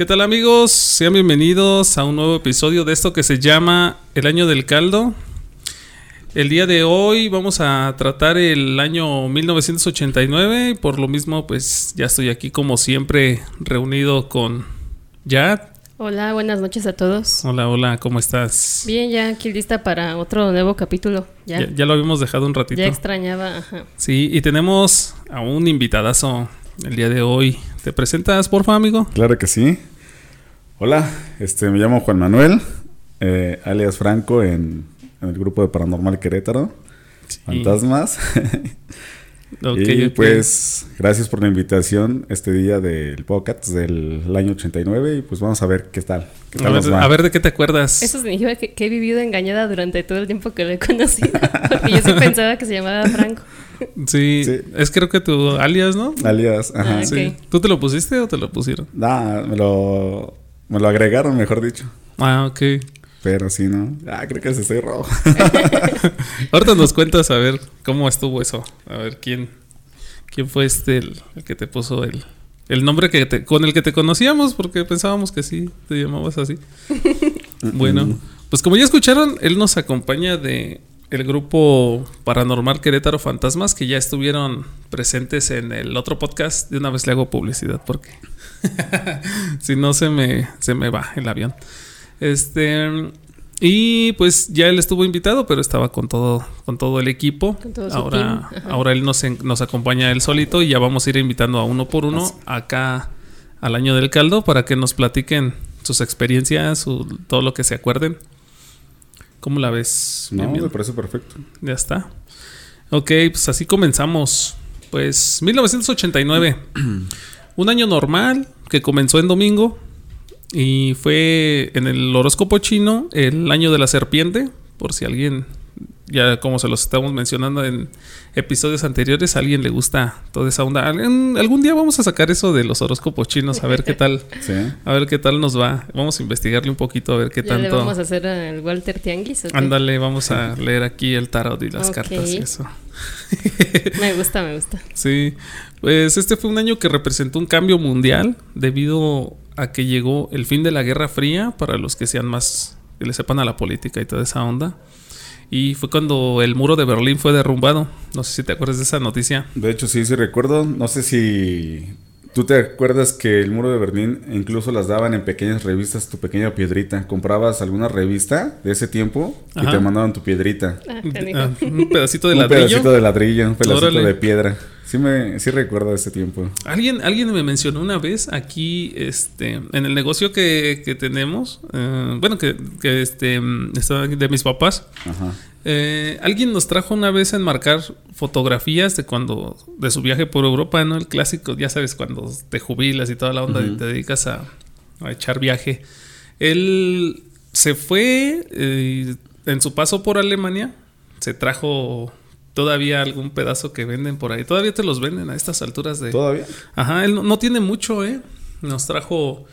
¿Qué tal amigos? Sean bienvenidos a un nuevo episodio de esto que se llama El Año del Caldo. El día de hoy vamos a tratar el año 1989 y por lo mismo pues ya estoy aquí como siempre reunido con Yad. Hola, buenas noches a todos. Hola, hola, ¿cómo estás? Bien, ya aquí lista para otro nuevo capítulo. Ya, Ya, ya lo habíamos dejado un ratito. ya extrañaba. Ajá. Sí, y tenemos a un invitadazo el día de hoy. ¿Te presentas, porfa, amigo? Claro que sí. Hola, este, me llamo Juan Manuel, eh, alias Franco en, en el grupo de Paranormal Querétaro, Fantasmas. Ok, y pues, gracias por la invitación este día del podcast del año 89 y pues vamos a ver qué tal. Qué A ver, a de qué te acuerdas. Eso significa que, que he vivido engañada durante todo el tiempo que lo he conocido. Porque yo sí pensaba que se llamaba Franco. Sí, Sí. es creo que tu alias, ¿no? Alias, ajá. Ah, Sí. ¿Tú te lo pusiste o te lo pusieron? Nah, me lo, me lo agregaron, mejor dicho. Ah, ok. Pero sí, ¿no? Ah, creo que se estoy rojo. Ahorita nos cuentas a ver cómo estuvo eso. A ver quién, quién fue este el, el que te puso el, el nombre que te- con el que te conocíamos, porque pensábamos que sí, te llamabas así. bueno, pues como ya escucharon, él nos acompaña de el grupo Paranormal Querétaro Fantasmas, que ya estuvieron presentes en el otro podcast. De una vez le hago publicidad, porque si no se me, se me va el avión. Este. Y pues ya él estuvo invitado, pero estaba con todo, con todo el equipo. Con todo su ahora, ahora él nos, nos acompaña él solito y ya vamos a ir invitando a uno por uno acá al año del caldo para que nos platiquen sus experiencias, su- todo lo que se acuerden. ¿Cómo la ves? No, Bien, bien. me parece perfecto. Ya está. Ok, pues así comenzamos. Pues 1989. Un año normal que comenzó en domingo y fue en el horóscopo chino el año de la serpiente. Por si alguien, ya como se los estamos mencionando en episodios anteriores, a alguien le gusta toda esa onda. Algún, algún día vamos a sacar eso de los horóscopos chinos a ver qué tal. Sí. A ver qué tal nos va. Vamos a investigarle un poquito a ver qué Ya le tanto. vamos a hacer el Walter Tianguis. ¿o qué? Ándale, vamos a leer aquí el tarot y las cartas y eso. Me gusta, me gusta. Sí, pues este fue un año que representó un cambio mundial debido a que llegó el fin de la Guerra Fría para los que sean más, que le sepan a la política y toda esa onda. Y fue cuando el muro de Berlín fue derrumbado. No sé si te acuerdas de esa noticia. De hecho, sí, sí recuerdo. No sé si tú te acuerdas que el muro de Berlín incluso las daban en pequeñas revistas, tu pequeña piedrita. Comprabas alguna revista de ese tiempo y Ajá. te mandaban tu piedrita. Ah. Ah, un pedacito de un ladrillo. pedacito de ladrillo, un pedacito Órale. de piedra. Sí, me, sí recuerdo ese tiempo. Alguien, alguien me mencionó una vez aquí, este, en el negocio que, que tenemos, eh, bueno, que, que este, de mis papás. Ajá. Eh, alguien nos trajo una vez a enmarcar fotografías de cuando de su viaje por Europa, ¿no? El clásico, ya sabes, cuando te jubilas y toda la onda y te dedicas a, a echar viaje. Él se fue eh, en su paso por Alemania, se trajo todavía algún pedazo que venden por ahí. Todavía te los venden a estas alturas de... ¿Todavía? Ajá, él no, no tiene mucho, ¿eh? Nos trajo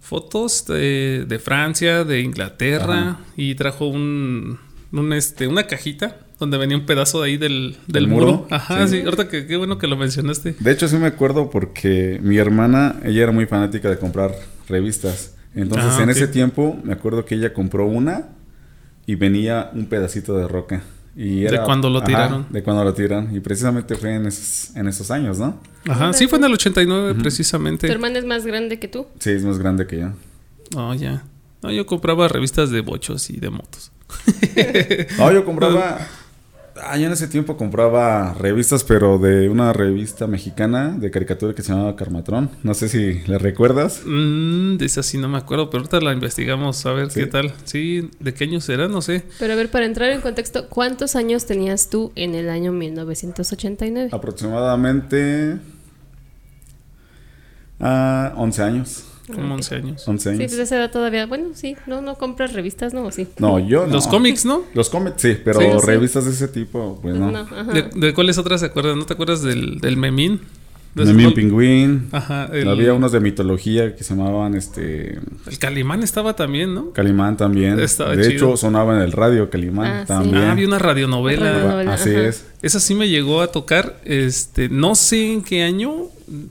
fotos de, de Francia, de Inglaterra Ajá. y trajo un, un, este, una cajita donde venía un pedazo de ahí del, del ¿El muro. muro? Ajá, sí, Sí. ahorita que qué bueno que lo mencionaste. De hecho, sí me acuerdo porque mi hermana, ella era muy fanática de comprar revistas. Entonces, Ah, en ese tiempo, me acuerdo que ella compró una y venía un pedacito de roca. Y ¿De era, cuando lo Ajá, tiraron? de cuando lo tiraron. Y precisamente fue en esos, en esos años, ¿no? Ajá, sí fue en el 89 precisamente. ¿Tu hermana es más grande que tú? Sí, es más grande que yo. Oh, ya. No, yo compraba revistas de bochos y de motos. No, yo compraba. Ah, yo en ese tiempo compraba revistas, pero de una revista mexicana de caricatura que se llamaba Carmatrón. No sé si le recuerdas. Mm, de esa sí no me acuerdo, pero ahorita la investigamos a ver ¿Sí? qué tal. Sí, ¿de qué años era? No sé. Pero a ver, para entrar en contexto, ¿cuántos años tenías tú en el año 1989? Aproximadamente. Ah, 11 años. Como 11 años. 11 Sí, años. pues esa edad todavía. Bueno, sí, no, no compras revistas, ¿no? ¿O sí? No, yo no. Los cómics, ¿no? Los cómics, sí, pero Sí, sí. revistas de ese tipo, pues no. No, ajá. ¿De, de cuáles otras se acuerdan? ¿No te acuerdas del, del Memín? ¿De ese Memín? Pingüín. Ajá. El, Había unos de mitología que se llamaban este el Calimán estaba también, ¿no? Calimán también. Estaba de chido. hecho, sonaba en el radio Calimán Ah, sí. también. Ah, había una radionovela. Radionovela. Así ajá. es. Esa sí me llegó a tocar. Este, no sé en qué año.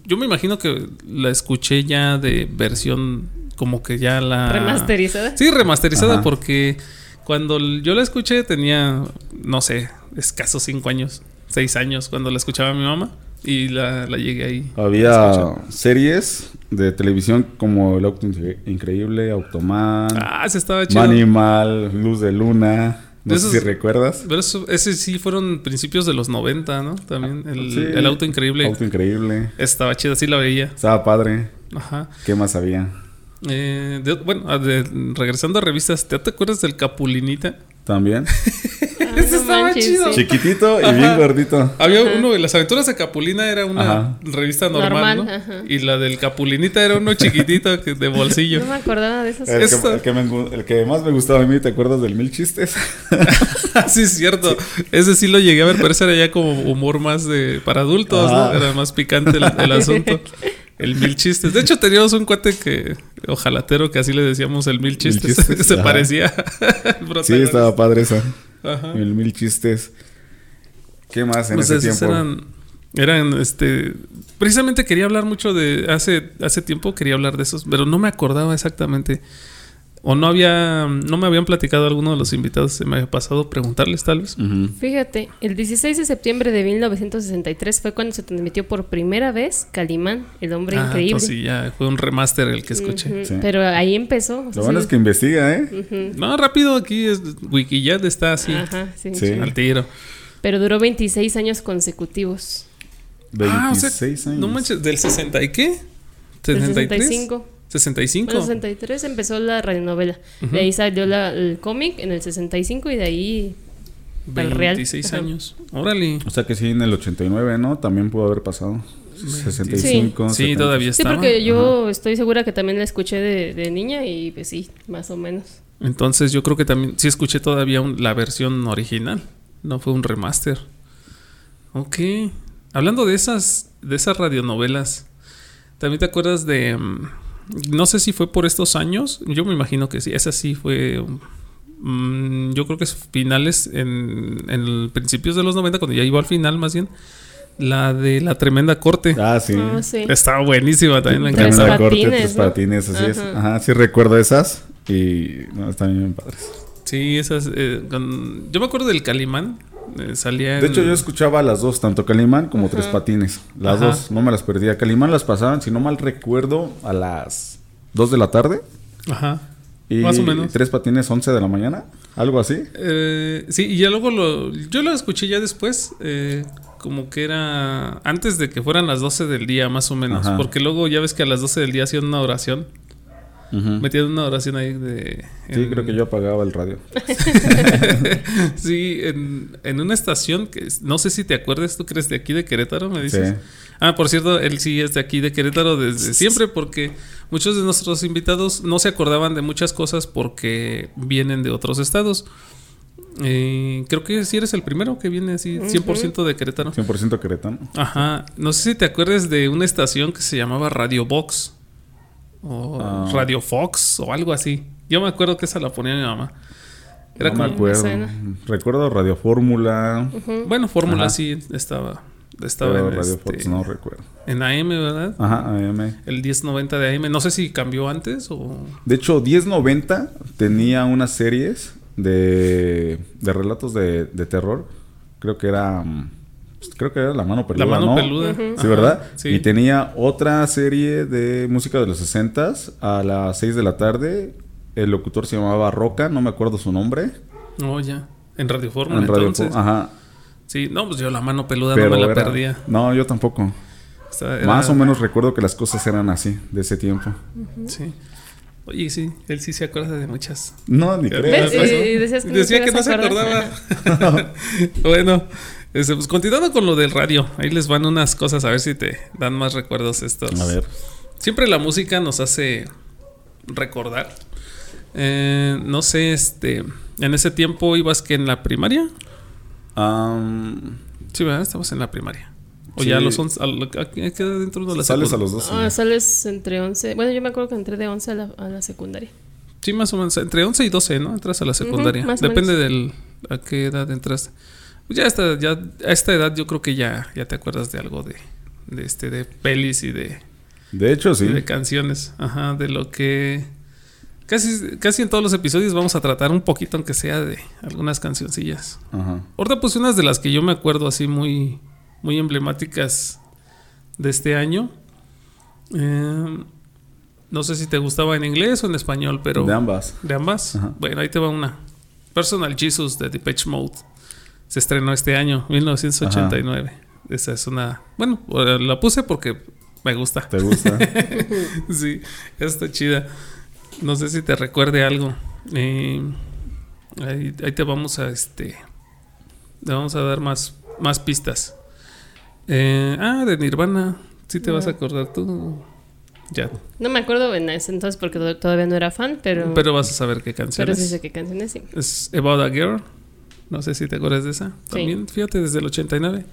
Yo me imagino que la escuché ya de versión como que ya la... Remasterizada. Sí, remasterizada Ajá. porque cuando yo la escuché tenía, no sé, escasos cinco años, seis años cuando la escuchaba mi mamá y la, la llegué ahí. a Había series de televisión como El Auto Incre- Increíble, Automan, Ah, ese estaba chido. Manimal, Luz de Luna. No sé si recuerdas. Pero eso, ese sí fueron principios de los 90, ¿no? También el, Sí. el auto increíble. Auto Increíble. Estaba chido, sí la veía. Estaba padre. Ajá. ¿Qué más había? Eh, de- bueno, ah, de- regresando a revistas, ¿te, te acuerdas del Capulinita? También. Ah, Ese no estaba manches, chido. sí. Chiquitito y Ajá. bien gordito. Había uno de las aventuras de Capulina era una Ajá. revista normal, Normal, ¿no? ajá. Y la del Capulinita era uno chiquitito que- de bolsillo. No me acordaba de esas El cosas. Eso. que, el que me gu- el que más me gustaba a mí, ¿te acuerdas del Mil Chistes? sí, es cierto. Ese sí lo llegué a ver, pero ese era ya como humor más de para adultos, ¿no? Ajá. Era más picante el, el asunto. El mil chistes. De hecho, teníamos un cuate que, ojalatero, que así le decíamos el mil chistes. chistes, Se ajá. parecía. sí, estaba padre esa. Ajá. El Mil Chistes. ¿Qué más en Pues ese tiempo? eran, eran, este, precisamente quería hablar mucho de, hace, hace tiempo quería hablar de esos, pero no me acordaba exactamente. O no había, no me habían platicado alguno de los invitados, se me había pasado preguntarles tal vez. Fíjate, el 16 de septiembre de 1963 fue cuando se transmitió por primera vez Calimán, el hombre Ah, increíble. entonces sí, ya fue un remaster el que escuché. Sí. Pero ahí empezó. o sea, Lo bueno sí. es que investiga, ¿eh? No, rápido, aquí es, Wikiyat está así, Ajá, sí. Sí. al tiro. Pero duró 26 años consecutivos. 26 ah, o sea, años. no manches, ¿del 60 y qué? Del 63. 65. 65. En el 63 empezó la radionovela. De ahí salió la- el cómic en el 65 y de ahí al real. 26 Ajá. años. Órale. O sea que sí, en el 89, ¿no? También pudo haber pasado. 65. Sí, 70. todavía Sí, estaba. porque yo estoy segura que también la escuché de, de niña y pues sí, más o menos. Entonces yo creo que también sí escuché todavía un- la versión original, no fue un remaster. Ok. Hablando de esas de esas radionovelas, ¿también te acuerdas de mm, no sé si fue por estos años, yo me imagino que sí, esa sí fue mm, yo creo que es finales en, en principios de los 90 cuando ya iba al final más bien la de la tremenda corte. Ah, sí. Ah, sí. Estaba buenísima también me Tres encantaba. Tremenda corte, patines, tres ¿no? patines, así es. Ajá. Ajá, sí recuerdo esas. Y no, están bien padres. Sí, esas eh, con- yo me acuerdo del Calimán, eh, salía De hecho, yo escuchaba las dos, tanto Calimán como Tres Patines. Las Ajá. dos, no me las perdía. Calimán las pasaban, si no mal recuerdo, a las 2 de la tarde. Ajá. Y Más o menos. Tres Patines, 11 de la mañana. Algo así. Eh, sí, y ya luego lo. Yo lo escuché ya después. eh, como que era. Antes de que fueran las 12 del día, más o menos. Ajá. Porque luego ya ves que a las 12 del día hacían una oración. Ujú. Metían una oración ahí de. Sí, creo que yo apagaba el radio. sí, en, en una estación que no sé si te acuerdas, tú crees de aquí de Querétaro, me dices. Sí. Ah, por cierto, él sí es de aquí de Querétaro desde siempre porque muchos de nuestros invitados no se acordaban de muchas cosas porque vienen de otros estados. Eh, creo que sí eres el primero que viene así 100% de Querétaro. 100% queretano. Ajá. No sé si te acuerdas de una estación que se llamaba Radio Box o Ah. Radio Fox o algo así. Yo me acuerdo que esa la ponía mi mamá. Era no como, me acuerdo. Recuerdo Radio Fórmula. bueno, Fórmula Ajá. sí estaba estaba Pero en, Radio este, Fox no recuerdo. en AM, ¿verdad? Ajá, AM. El 1090 de AM. No sé si cambió antes o. De hecho, 1090 tenía unas series de, de relatos de, de terror. Creo que era. mm, Creo que era La Mano Peluda. La mano ¿no? peluda. Sí, Ajá, ¿verdad? Sí. Y tenía otra serie de música de los 60 a las 6 de la tarde. El locutor se llamaba Roca, no me acuerdo su nombre. No, ya. En Radio Fórmula, En Radio entonces. Ajá. Sí, no, pues yo la mano peluda Pero no me la era- perdía. No, yo tampoco. O sea, era- Más o menos recuerdo que las cosas eran así, de ese tiempo. Sí. Oye, sí, él sí se acuerda de muchas. No, ni ¿Qué creas. pasó? Y- y decías que no Decía que no se acordaba. bueno, este, pues continuando con lo del radio, ahí les van unas cosas a ver si te dan más recuerdos estos. A ver. Siempre la música nos hace recordar. Eh, no sé, este, en ese tiempo ibas que en la primaria. Am, Sí, ¿verdad? Estabas en la primaria. O Sí. ya a los 11, a lo- ¿a qué qué edad dentro de la sales a los dos. Ah, sales entre 11. Bueno, yo me acuerdo que entré de 11 a la, a la secundaria. Sí, más o menos. Entre 11 y 12, ¿no? Entras a la secundaria. más o Depende del a qué edad entras. Pues ya, a esta, ya a esta edad yo creo que ya, ya te acuerdas de algo de, de este de pelis y de De hecho, sí. de canciones, ajá, de lo que casi casi en todos los episodios vamos a tratar un poquito aunque sea de algunas cancioncillas. Ajá. Ahorita puse unas de las que yo me acuerdo así muy muy emblemáticas de este año. Eh, no sé si te gustaba en inglés o en español, pero De ambas. ¿De ambas? Ajá. Bueno, ahí te va una. Personal Jesus de Depeche Mode. Se estrenó este año, 1989. Esa es una... Bueno, eh, la puse porque me gusta. ¿Te gusta? sí, está chida. No sé si te recuerde algo. Eh, ahí, ahí te vamos a este... Te vamos a dar más, más pistas. Eh, ah, de Nirvana. Sí te vas a acordar tú. Ya. No me acuerdo en ese entonces porque to- todavía no era fan, pero, Pero vas a saber qué pero canciones. sí sé qué canciones sí. Es About a Girl. No sé si te acuerdas de esa. Sí. También, fíjate, desde el 89.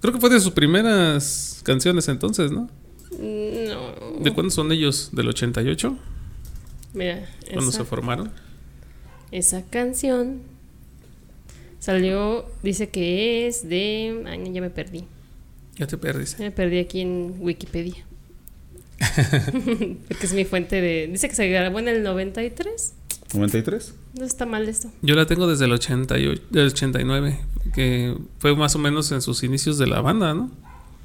Creo que fue de sus primeras canciones entonces, ¿no? No. ¿De cuándo son ellos? ¿Del 88? Mira, ¿Cuándo esa, se formaron? esa canción salió, dice que es de... Ay, ya me perdí. Ya te perdiste. Ya me perdí aquí en Wikipedia. Porque es mi fuente de... Dice que se grabó en el 93. ¿93? No está mal esto. Yo la tengo desde el 88, del 89, que fue más o menos en sus inicios de la banda, ¿no?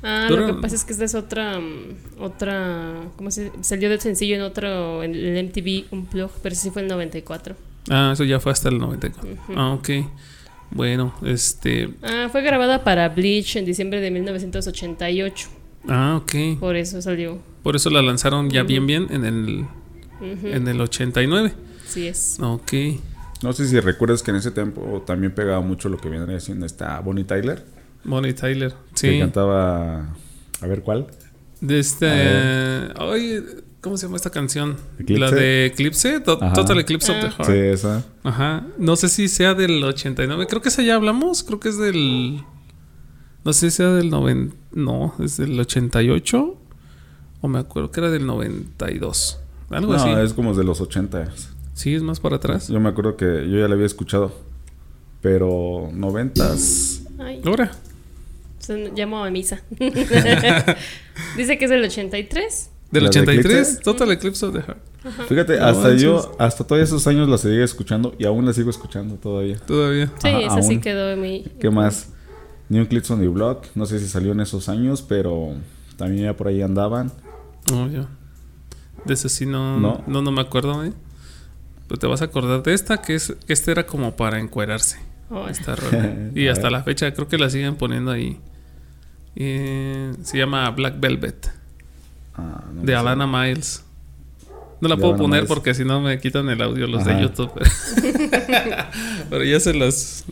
Ah, Dura- lo que pasa es que esta es otra... mm, Otra... ¿Cómo se...? Salió de sencillo en otro... En el MTV Unplugged, pero sí fue el 94. Ah, eso ya fue hasta el 94. Ah, ok. Bueno, este... Ah, fue grabada para Bleach en diciembre de 1988. Ah, ok. Por eso salió. Por eso la lanzaron ya bien bien en el, Ujú, en el 89. Sí es. Ok. No sé si recuerdas que en ese tiempo también pegaba mucho lo que viene haciendo esta Bonnie Tyler. Bonnie Tyler. Que Sí. cantaba... A ver, ¿cuál? De este. Ay, ¿cómo se llama esta canción? ¿Eclipse? La de Eclipse. To- Ajá. Total Eclipse of the Ah. Heart. Sí, esa. Ajá. No sé si sea del 89. Creo que esa ya hablamos. Creo que es del. No sé si sea del 90. No, es del 88. O me acuerdo que era del 92. Algo No, así. es como de los 80. Sí, es más para atrás. Yo me acuerdo que yo ya la había escuchado. Pero noventas. Ahora. se llamó a misa. Dice que es del 83. Del ¿La de 83. Eclipse? Total Eclipse of the Heart. Fíjate, No hasta manches. yo, hasta todos esos años la seguía escuchando y aún la sigo escuchando todavía. Todavía. Sí, Ajá, esa sí quedó muy. ¿Qué más? New Clips on the Block. No sé si salió en esos años, pero también ya por ahí andaban. No, yo. De eso sí no, No. no. No, me acuerdo, ¿eh? Pero te vas a acordar de esta, que es que esta era como para encuerarse. Oh, Esta rola. Y hasta la fecha creo que la siguen poniendo ahí. Eh, se llama Black Velvet, Ah, no de sé. Alana Miles. No la De puedo Alana poner Miles. porque si no me quitan el audio los Ajá. de YouTube. Pero ya se las,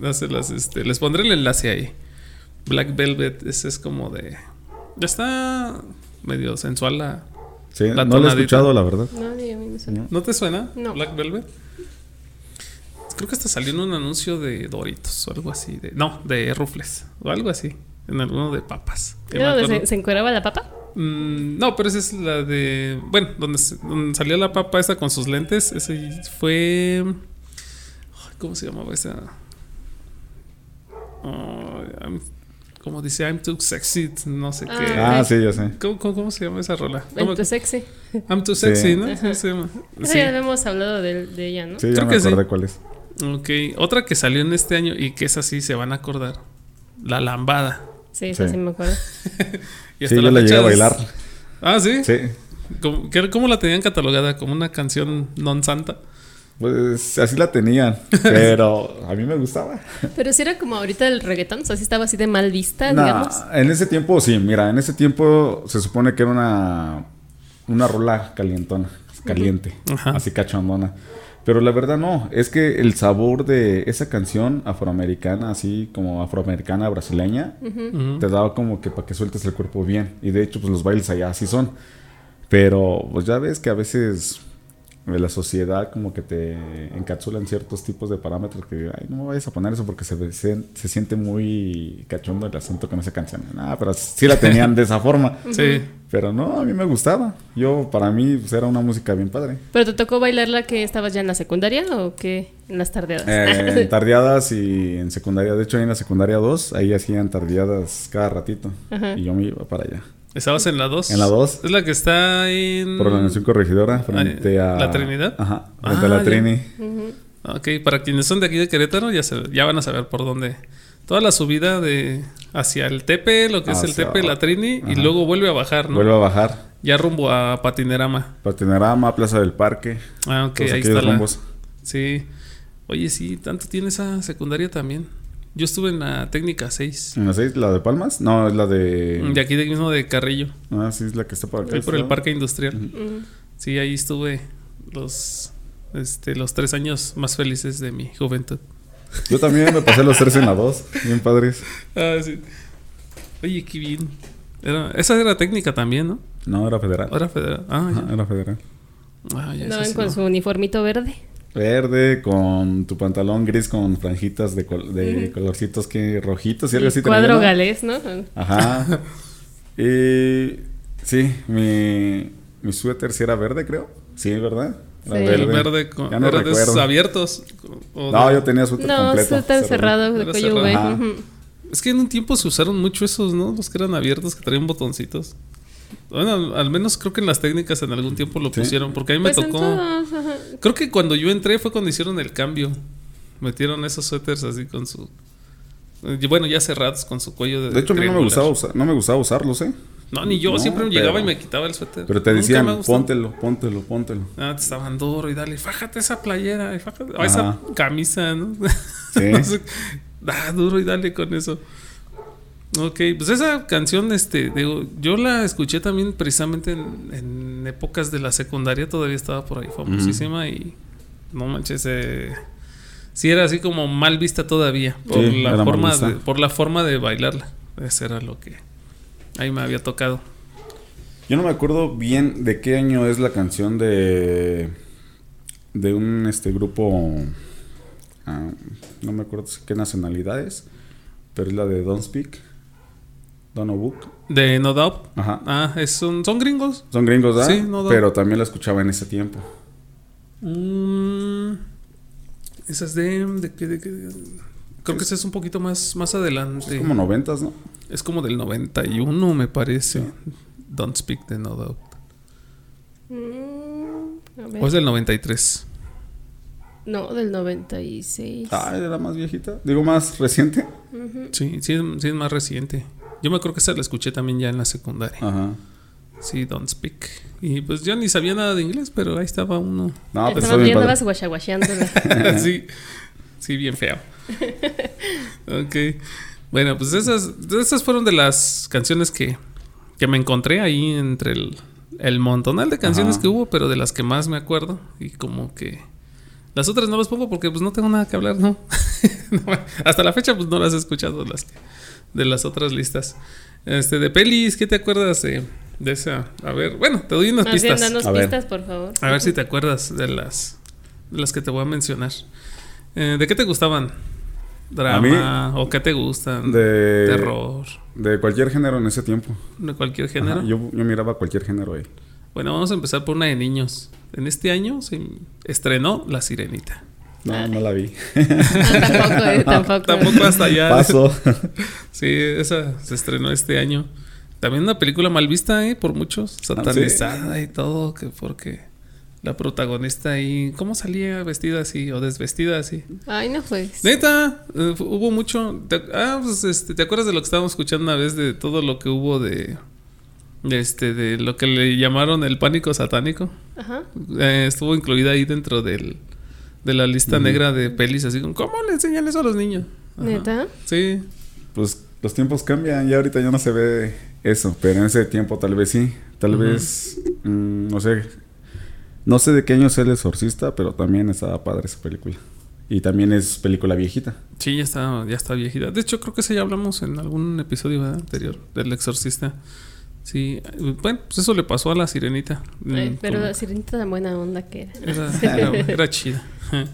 ya se las, este, les pondré el enlace ahí. Black Velvet, ese es como de, ya está medio sensual la, Sí, La no la he escuchado, la verdad. No, ni a mí me suena. No. ¿No te suena? No. Black Velvet. Creo que hasta salió en un anuncio de Doritos o algo así. De, no, de Rufles o algo así. En alguno de papas. Que me ¿Era donde se, se encueraba la papa? Mm, no, pero esa es la de. Bueno, donde, salía la papa esa con sus lentes. Ese fue. ¿Cómo se llamaba esa? I'm- como dice, I'm too sexy. No sé qué. Ah, sí, ya sé. ¿Cómo, cómo- cómo se llama esa rola? En tu sexy. I'm too sexy, Sí. ¿no? Ajá. Sí. ya lo hemos hablado de, de ella, ¿no? Sí, ya Creo me que sí. cuál es. Ok, otra que salió en este año y que esa sí se van a acordar. La lambada. Sí, esa Sí. sí me acuerdo. Y Sí, yo la llegué fecha a es- bailar. Ah, sí. Sí. ¿Cómo, qué- cómo la tenían catalogada? ¿Como una canción non santa? Pues así la tenían. Pero a mí me gustaba. Pero si era como ahorita el reggaetón, o sea, sí estaba así de mal vista, Nah, digamos. en ese tiempo, sí, mira, en ese tiempo se supone que era una, una rola calientona, caliente, así cachondona. Pero la verdad no, es que el sabor de esa canción afroamericana, así como afroamericana brasileña, te daba como que para que sueltes el cuerpo bien. Y de hecho, pues los bailes allá así son. Pero pues ya ves que a veces la sociedad como que te encapsula en ciertos tipos de parámetros que, ay, no me vayas a poner eso porque se, se, se siente muy cachondo el asunto con esa canción. Ah, pero sí la tenían de esa forma. Sí. Pero no, a mí me gustaba. Yo, para mí, pues era una música bien padre. ¿Pero te tocó bailarla que estabas ya en la secundaria o qué? En las tardeadas. Eh, en tardeadas y en secundaria. De hecho, ahí en la secundaria 2, ahí hacían tardeadas cada ratito. Ajá. Y yo me iba para allá. ¿Estabas en la 2? En la 2. Es la que está en... Por la Nación Corregidora, frente a... ¿La Trinidad? Ajá, Ah, frente a la ya. Trini. Ok, para quienes son de aquí de Querétaro, ya, se- ya van a saber por dónde. Toda la subida de hacia el Tepe, lo que es el Tepe, la. Trini, y luego vuelve a bajar, ¿no? Vuelve a bajar. Ya rumbo a Patinerama. Patinerama, Plaza del Parque. Ah, ok, ahí está la... Sí. Oye, sí, tanto tiene esa secundaria también. Yo estuve en la técnica 6. ¿En la 6? ¿La de Palmas? No, es la de... De aquí de mismo de Carrillo. Ah, sí, es la que está por acá. Ahí por el ¿no? parque industrial. Ujú. Sí, ahí estuve los, este, los tres años más felices de mi juventud. Yo también me pasé los tres en la 2. Bien padres. Ah, sí. Oye, qué bien. Era, esa era técnica también, ¿no? No, era federal. ¿O Era federal. Ah, Ajá, era federal. Ah, ya, sí con no. su uniformito verde. Verde con tu pantalón gris con franjitas de, col- de colorcitos que rojitos y algo así. Cuadro ¿no? galés, ¿no? Ajá. y sí, mi, mi suéter sí era verde, creo. Sí, ¿verdad? Era Sí. El verde con, Ya no esos recuerdo. abiertos. o No, de- yo tenía suéter No, completo. suéter cerrado de cuello cerrado. Es que en un tiempo se usaron mucho esos, ¿no? Los que eran abiertos, que traían botoncitos. Bueno, al, menos creo que en las técnicas en algún tiempo lo Sí. pusieron, porque a mí me Pues tocó. todos. Creo que cuando yo entré fue cuando hicieron el cambio. Metieron esos suéteres así con su. Bueno, ya cerrados con su cuello de. De hecho, a mí no me, gustaba usar- no me gustaba usarlos, ¿eh? No, ni yo. No, siempre llegaba y me quitaba el suéter. Pero te decían, póntelo, póntelo, póntelo. Ah, te estaban duro y dale, fájate esa playera, y fájate, o Ajá. esa camisa, ¿no? Sí. No sé, ah, duro y dale con eso. Ok, pues esa canción, este, digo, yo la escuché también precisamente en, en épocas de la secundaria, todavía estaba por ahí famosísima y no manches, eh, sí era así como mal vista todavía por Sí, la forma de, por la forma de bailarla. Eso era lo que ahí me había tocado. Yo no me acuerdo bien de qué año es la canción de de un este grupo ah, no me acuerdo qué nacionalidades, pero es la de Don't Speak, Don't Book. De No Doubt. Ajá. Ah, es un- son gringos. Son gringos, ¿ah? Sí, no, no. Pero también la escuchaba en ese tiempo. Mm, esas de, de, qué- de qué- Creo que esa es un poquito más, más adelante. Es como noventas, ¿no? Es como del 91, me parece. Don't Speak de No Doubt. Mm. O es del 93. No, del 96. Ah, era más viejita. Digo, más reciente. Sí, sí, es- sí es más reciente. Yo me acuerdo que esa la escuché también ya en la secundaria. Ajá. Sí, Don't Speak. Y pues yo ni sabía nada de inglés, pero ahí estaba uno. No, pues Estaban está bien andabas guachaguacheándola. sí, sí, bien feo. ok. Bueno, pues esas, esas fueron de las canciones que, que me encontré ahí entre el, el montonal de canciones Ajá. que hubo, pero de las que más me acuerdo. Y como que las otras no las pongo porque pues no tengo nada que hablar, ¿no? No, Hasta la fecha pues no las he escuchado las que- de las otras listas. Este, de pelis, ¿qué te acuerdas de, de esa? A ver, bueno, te doy unas Más bien, pistas. danos A ver. pistas, por favor. A ver si te acuerdas de las, de las que te voy a mencionar. Eh, ¿De qué te gustaban? ¿Drama? ¿O qué te gustan? De, Terror. de cualquier género en ese tiempo. ¿De cualquier género? Ajá, yo, yo miraba cualquier género ahí. Bueno, vamos a empezar por una de niños. En este año se estrenó La Sirenita. No, no la vi. tampoco, eh, tampoco. Tampoco hasta allá. Paso. Sí, esa se estrenó este año. También una película mal vista, ¿eh? Por muchos. Satanizada y todo. Que porque la protagonista ahí... ¿Cómo salía vestida así o desvestida así? Ay, no pues. Neta, eh, hubo mucho. te- ah, pues este, ¿te acuerdas de lo que estábamos escuchando una vez de todo lo que hubo de. de este, de lo que le llamaron el pánico satánico? Ajá. Eh, estuvo incluida ahí dentro del, de la lista negra de pelis, así como, ¿cómo le enseñan eso a los niños? Ajá. ¿Neta? Sí. Pues los tiempos cambian. Ya ahorita ya no se ve eso. Pero en ese tiempo tal vez sí. Tal vez. mm, no sé. No sé de qué año es El Exorcista. Pero también estaba padre esa película. Y también es película viejita. Sí, ya está, ya está viejita. De hecho, creo que esa ya hablamos en algún episodio ¿verdad? anterior del exorcista. Sí, bueno, pues eso le pasó a la sirenita. Ay, Mm, pero como- la sirenita tan buena onda que era. Era, era- era chida.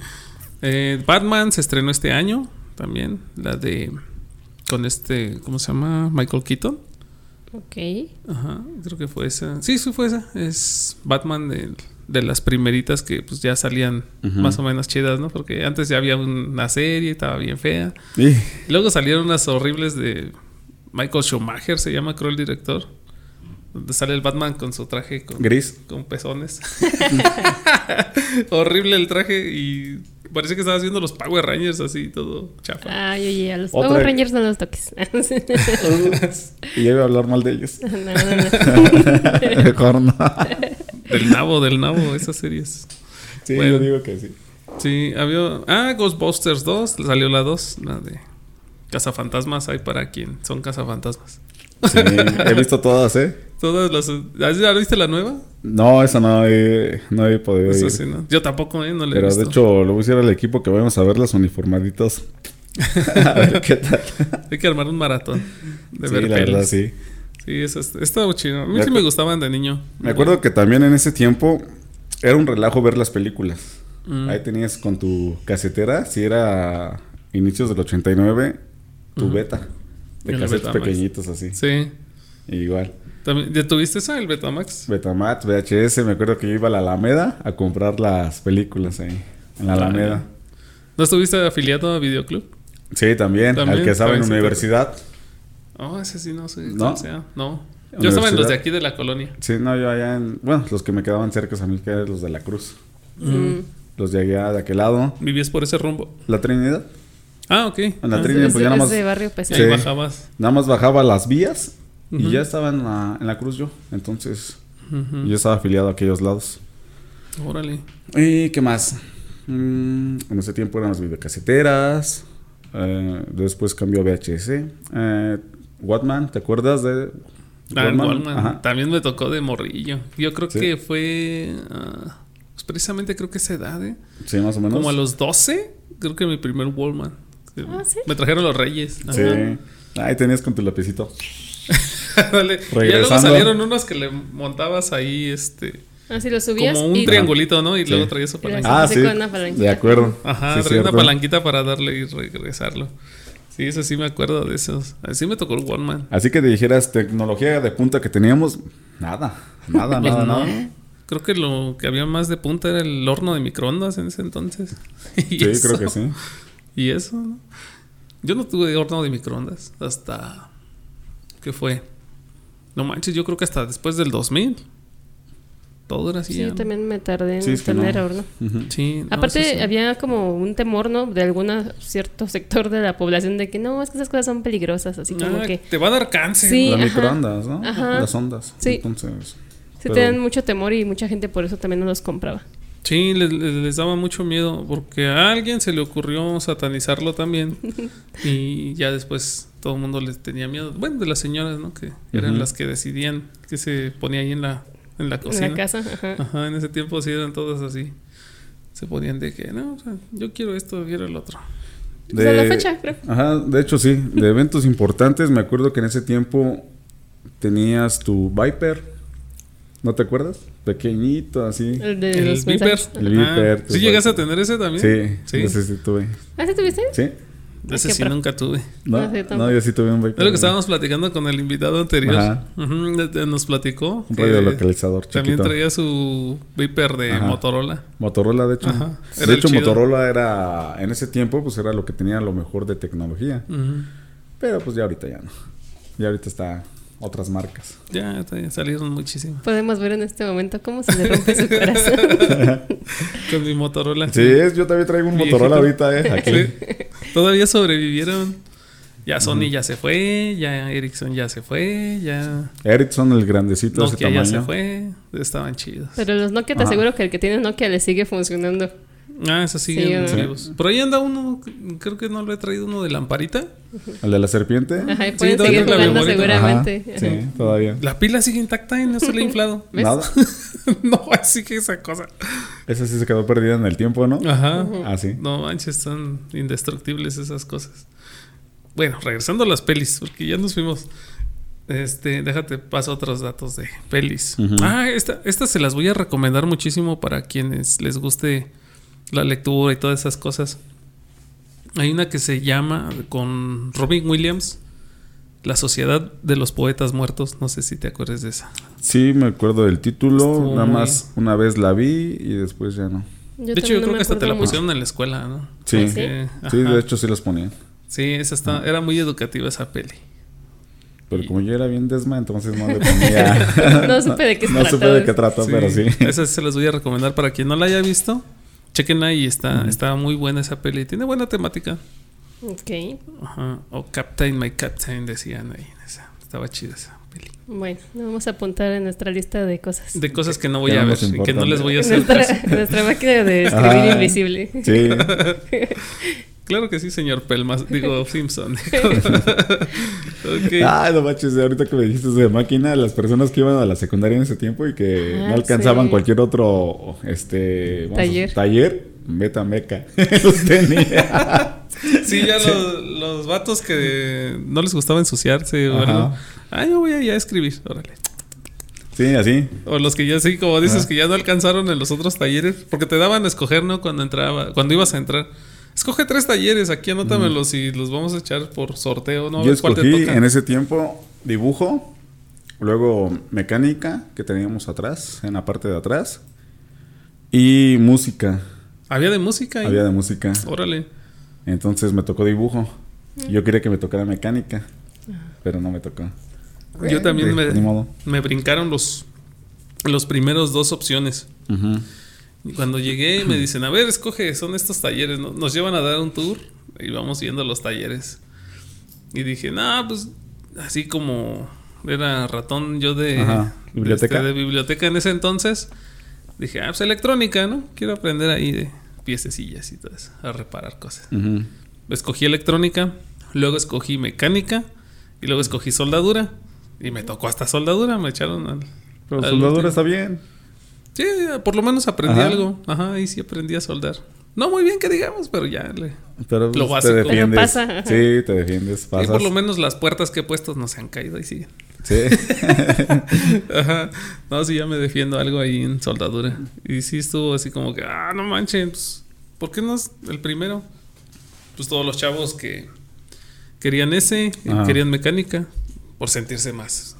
Eh, Batman se estrenó este año también. La de. Con este. ¿Cómo se llama? Michael Keaton. Ok. Ajá, creo que fue esa. Sí, sí, fue esa. Es Batman de, de las primeritas que pues ya salían más o menos chidas, ¿no? Porque antes ya había una serie, estaba bien fea. Y Y luego salieron unas horribles de Michael Schumacher, se llama, creo el director. Sale el Batman con su traje con, Gris. con pezones. Horrible el traje y parece que estaba haciendo los Power Rangers así, todo chafa. Ay, oye, a los Otra- Power Rangers no los toques. y yo iba a hablar mal de ellos. no, no, no. Mejor no. Del nabo, del nabo, esas series. Sí, Bueno. yo digo que sí. Sí, había. Ah, Ghostbusters 2, salió la 2, la de Cazafantasmas. Hay para quien son cazafantasmas. Sí, he visto todas, ¿eh? Todas las. ¿Has- ¿Ya viste la nueva? No, esa no he, no he podido Eso ir. sí, ¿no? Yo tampoco, ¿eh? No la he Pero visto. de hecho, lo voy a decir al equipo que vayamos a ver las uniformaditos. a ver qué tal. Hay que armar un maratón de sí, ver la pelis. verdad, sí. Sí, eso está, estaba chido. A mí Me sí me gustaban de niño. Me acuerdo que también en ese tiempo era un relajo ver las películas. Mm. Ahí tenías con tu casetera, si era inicios del 89, tu Ujú. beta. De casetes pequeñitos así. Sí. Igual. ¿También, ¿Ya tuviste esa, el Betamax? Betamax, VHS, me acuerdo que yo iba a la Alameda a comprar las películas ahí. En la Ah, Alameda. ¿No estuviste afiliado a Videoclub? Sí, también. También, al que estaba en sí, universidad. Oh, ese sí, no sé. ¿No? ¿No? sea. No. Yo estaba en los de aquí de la colonia. Sí, no, yo allá en... Bueno, los que me quedaban cerca a mí, que eran los de la Cruz. Mm. Los de allá, de aquel lado. ¿Vivías por ese rumbo? La Trinidad. Ah, ok. En la Ah, Trinidad, Es- pues ya nada más... de barrio y pesado. ahí Sí. bajabas. Nada más bajaba las vías y ya estaba en la, en la cruz yo. Entonces, yo estaba afiliado a aquellos lados. Órale. ¿Y qué más? Mm, en ese tiempo eran las videocaseteras. eh, después cambió a VHS. Eh, Watman, ¿te acuerdas de Ah. Ajá. También me tocó de morrillo. Yo creo Sí. que fue. ah, pues precisamente creo que esa edad, ¿eh? Sí, más o menos. Como a los 12, creo que mi primer Wallman. Ah, ¿sí? Me trajeron los Reyes. Sí. Ahí tenías con tu lapicito. Dale. Y ya luego salieron unos que le montabas ahí, este. Así lo subías. Como un y- triangulito, ¿no? Y Sí. luego traías lo palanquita. Ah, sí. con una palanquita. De acuerdo. Ajá, Sí, traía una palanquita para darle y regresarlo. Sí, eso sí me acuerdo de esos. Así me tocó el Wallman. Así que dijeras tecnología de punta que teníamos, nada. Nada, nada, no. nada. Creo que lo que había más de punta era el horno de microondas en ese entonces. Y Sí, eso. creo que sí. Y eso, ¿no? Yo no tuve horno de microondas hasta... ¿Qué fue? No manches, yo creo que hasta después del 2000. Todo era así. Sí, ya, yo ¿no? también me tardé en Sí, tener no. Sí, no, Aparte, había como un temor, ¿no? De algún cierto sector de la población de que no, es que esas cosas son peligrosas, así como Ah, que Te va a dar cáncer. Sí. Las microondas, ¿no? Ajá. Las ondas. Sí. Entonces, sí pero- tenían mucho temor y mucha gente por eso también no los compraba. Sí, les, les- les daba mucho miedo porque a alguien se le ocurrió satanizarlo también y ya después todo el mundo les tenía miedo. Bueno, de las señoras, ¿no? Que eran las que decidían que se ponía ahí en la, en la En cocina. la casa, ajá. Ajá, en ese tiempo sí eran todas así. Se ponían de que, no, o sea, yo quiero esto, quiero el otro. Hasta la fecha, creo. Ajá, de hecho sí, de eventos importantes me acuerdo que en ese tiempo tenías tu Viper, ¿no te acuerdas? Pequeñito así. El de el los Viper. El Viper, Ah, ¿Sí llegas a tener ese también? Sí, Sí. ese sí tuve. ¿Ah, sí tuviste? ¿Sí? Ese sí nunca tuve. No, No, yo sí tuve un Viper. Es lo que estábamos platicando con el invitado anterior. Ajá. Nos platicó. Un que radio localizador También chiquito. traía su Viper de Ajá. Motorola. Motorola, de hecho. Ajá, De hecho, chido. Motorola era, en ese tiempo, pues era lo que tenía lo mejor de tecnología. Pero pues ya ahorita ya no. Ya ahorita está otras marcas. Ya salieron muchísimas. Podemos ver en este momento cómo se le rompe su corazón. Con mi Motorola. Sí, es, yo también traigo un. Motorola ahorita, eh. Aquí. Sí. Todavía sobrevivieron. Ya Sony ya se fue, ya Ericsson ya se fue, ya Ericsson, el grandecito de ese Nokia ya se tamaño. fue. Estaban chidos. Pero los Nokia te Ajá. aseguro que el que tiene Nokia le sigue funcionando. Ah, esos siguen Sí, vivos. Por ahí anda uno, creo que no lo he traído uno de lamparita. El de la serpiente. Ajá, y Sí, pueden seguir jugando seguramente. Ajá, Sí, todavía. La pila sigue intacta y no se le ha inflado. ¿Ves? Nada. no, así que esa cosa. Esa sí se quedó perdida en el tiempo, ¿no? Ajá. Ah, sí. No manches, son indestructibles esas cosas. Bueno, regresando a las pelis, porque ya nos fuimos. Este, déjate, paso otros datos de pelis. Ah, esta, esta se las voy a recomendar muchísimo para quienes les guste la lectura y todas esas cosas. Hay una que se llama con Robin Williams, La Sociedad de los Poetas Muertos. No sé si te acuerdas de esa. Sí, me acuerdo del título. Estuvo Nada muy- más una vez la vi y después ya no. Yo de hecho, yo no creo que hasta te la mucho. pusieron en la escuela, ¿no? Sí, ¿Ah, sí, de hecho sí los ponían. Sí, esa está, era muy educativa esa peli. Pero como yo era bien desma, entonces no le ponía. No supe de qué se no supe trataba. de qué trató, Sí, pero sí. Esa se las voy a recomendar para quien no la haya visto. Chequenla y está, está muy buena esa peli. Tiene buena temática. Ok. Ajá. O Captain, my Captain, decían ahí. esa. Estaba chida esa peli. Bueno, lo vamos a apuntar en nuestra lista de cosas. De cosas que no voy Que a ver nos y que no les voy a hacer nuestra, nuestra máquina de escribir Ajá. invisible. Sí. Claro que sí, señor Pelmas. Digo, Simpson. ok. Ah, no manches, ahorita que me dijiste de máquina, las personas que iban a la secundaria en ese tiempo y que Ah, no alcanzaban sí. cualquier otro este vamos Taller. taller, meta meca. Los tenía. Sí, ya los, los vatos que no les gustaba ensuciarse o Ajá. algo. Ah, yo voy a ya escribir, órale. Sí, así. O los que ya sí, como dices, Ajá. que ya no alcanzaron en los otros talleres. Porque te daban a escoger, ¿no? Cuando entraba, cuando ibas a entrar. Escoge tres talleres, aquí anótamelos y los vamos a echar por sorteo, ¿no? Yo ver cuál te escogí toca. en ese tiempo dibujo, luego mecánica, que teníamos atrás, en la parte de atrás, y música. Había de música. Había de música. Órale. Entonces me tocó dibujo. Yo quería que me tocara mecánica, pero no me tocó. Yo también me, ni modo. me brincaron los, los primeros dos opciones. Y cuando llegué me dicen, a ver, escoge, son estos talleres, ¿no? Nos llevan a dar un tour y vamos viendo los talleres. Y dije, no, pues así como era ratón yo de Ajá, de biblioteca. este, de biblioteca en ese entonces, dije, ah, pues electrónica, ¿no? Quiero aprender ahí de piececillas y todo eso, a reparar cosas. Escogí electrónica, luego escogí mecánica y luego escogí soldadura. Y me tocó hasta soldadura, me echaron al... Pero al soldadura último. está bien. Sí, por lo menos aprendí Ajá. algo. Ajá, ahí sí aprendí a soldar. No muy bien que digamos, pero ya le... Pero Lo pues, básico. te defiendes. Pero pasa. Sí, te defiendes. y Pasas. por lo menos las puertas que he puesto no se han caído y siguen. Sí. Ajá. No, sí, ya me defiendo algo ahí en soldadura. Y sí estuvo así como que, ah, no manches, pues, ¿por qué no es el primero? Pues todos los chavos que querían ese, Ajá. querían mecánica, por sentirse más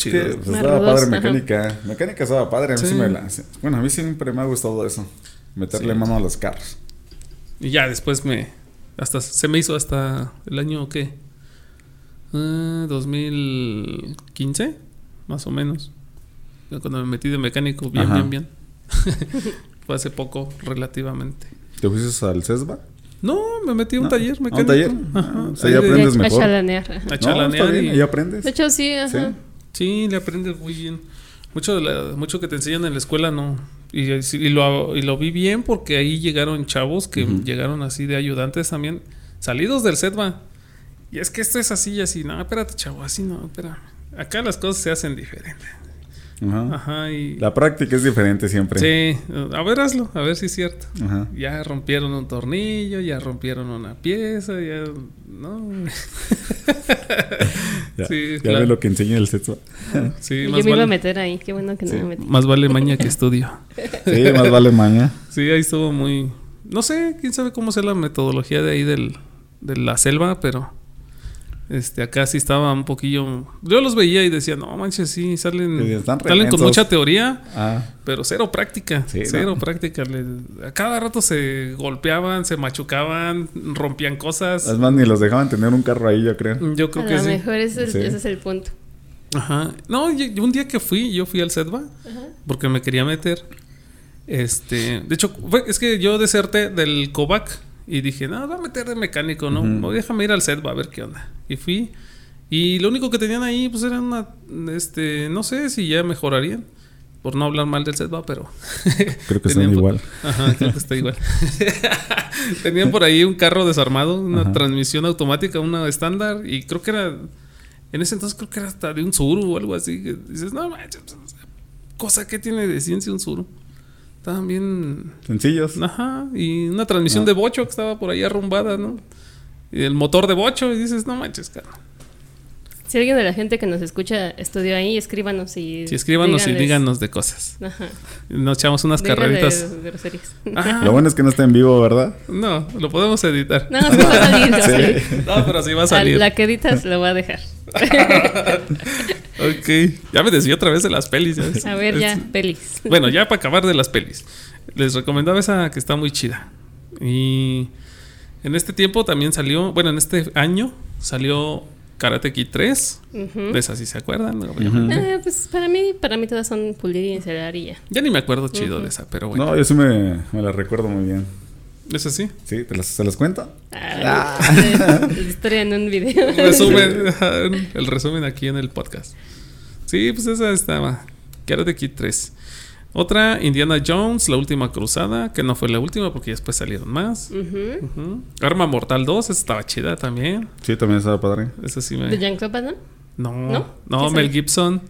Sí, chido. pues, Más estaba rudos, padre ajá. mecánica. Mecánica estaba padre. A mí Sí. sí me la- sí. Bueno, a mí siempre me ha gustado eso. Meterle Sí. mano a los carros. Y ya después me. Hasta se me hizo hasta el año ¿qué? Ah, 2015, más o menos. Cuando me metí de mecánico, bien, Ajá. bien, bien. Fue hace poco, relativamente. ¿Te fuiste al CESBA? No, me metí a un No, taller ¿a un mecánico. taller? Ajá. O sea, Ahí ya de- aprendes a mejor. chalanear. ajá. A No, está chalanear bien, y- ahí aprendes. De hecho, sí, ajá. Sí. Sí, le aprendes muy bien. Mucho, de la- mucho que te enseñan en la escuela no. Y, y lo, y lo vi bien porque ahí llegaron chavos que llegaron así de ayudantes también, salidos del SETBA. Y es que esto es así y así. No, espérate, chavo, así no, espera. Acá las cosas se hacen diferentes. Ajá. Ajá, y. La práctica es diferente siempre. Sí, a ver, hazlo, a ver si es cierto. Ajá. Ya rompieron un tornillo, ya rompieron una pieza, ya. No. Ya, Sí, ya claro. ve lo que enseña el CESBA. Sí, Yo más me iba a vale, meter ahí. Qué bueno que no Sí. me metí. más vale maña que estudio. Sí, más vale maña. Sí, ahí estuvo muy. No sé, quién sabe cómo sea la metodología de ahí del, de la selva, pero este acá sí estaba un poquillo. Yo los veía y decía, no manches, sí, salen, salen con mucha teoría, Ah, pero cero práctica. Sí, cero no. práctica. Le- a cada rato se golpeaban, se machucaban, rompían cosas. es más, ni los dejaban tener un carro ahí, yo creo. Yo A creo que lo sí. mejor ese es, Sí. el, ese es el punto. Ajá. No, yo- yo un día que fui, yo fui al SEDBA porque me quería meter. Este, de hecho, es que yo deserté del COVAC y dije, no, voy a meter de mecánico, ¿no? Ujú. Déjame ir al SEDBA a ver qué onda. Y fui. Y lo único que tenían ahí, pues era una, este, no sé si ya mejorarían. Por no hablar mal del SEDBA, pero... Creo que por- igual. Ajá, creo que está igual. Tenían por ahí un carro desarmado, una Ajá. transmisión automática, una estándar, y creo que era. En ese entonces creo que era hasta de un Suru o algo así. que dices, no manches, pues, cosa que tiene de ciencia un Suru. Estaban bien. Sencillos. Ajá, y una transmisión Ah. de bocho que estaba por ahí arrumbada, ¿no? Y el motor de bocho, y dices, no manches, cara. Si alguien de la gente que nos escucha estudió ahí, escríbanos y. Si escríbanos y díganos de cosas. Ajá. Nos echamos unas Díganle carreritas. Ajá. Lo bueno es que no está en vivo, ¿verdad? No, lo podemos editar. No, sí va a salir. va Sí. No, pero sí va a A salir. La que editas lo voy a dejar. Ok. Ya me desvié otra vez de las pelis. A ver, ya, Es- pelis. Bueno, ya para acabar de las pelis. Les recomendaba esa que está muy chida. Y en este tiempo también salió, bueno, en este año salió Karate Kid 3. Ujú. De esa sí se acuerdan. Eh, pues para mí, para mí todas son pulir y encerar y ya. Ya ni me acuerdo chido de esa, pero bueno. No, yo sí me, me la recuerdo muy bien. ¿Esa sí? ¿Sí? ¿Te las, ¿Se las cuento? Ah, La la historia en un video. Resumen, el resumen aquí en el podcast. Sí, pues esa estaba. Karate Kid 3. Otra, Indiana Jones, La Última Cruzada, que no fue la última porque después salieron más. Arma Mortal 2, esa estaba chida también. Sí, también estaba padre. Esa sí ¿De me... Van Damme? No, ¿No? no, ¿Quién Mel? Gibson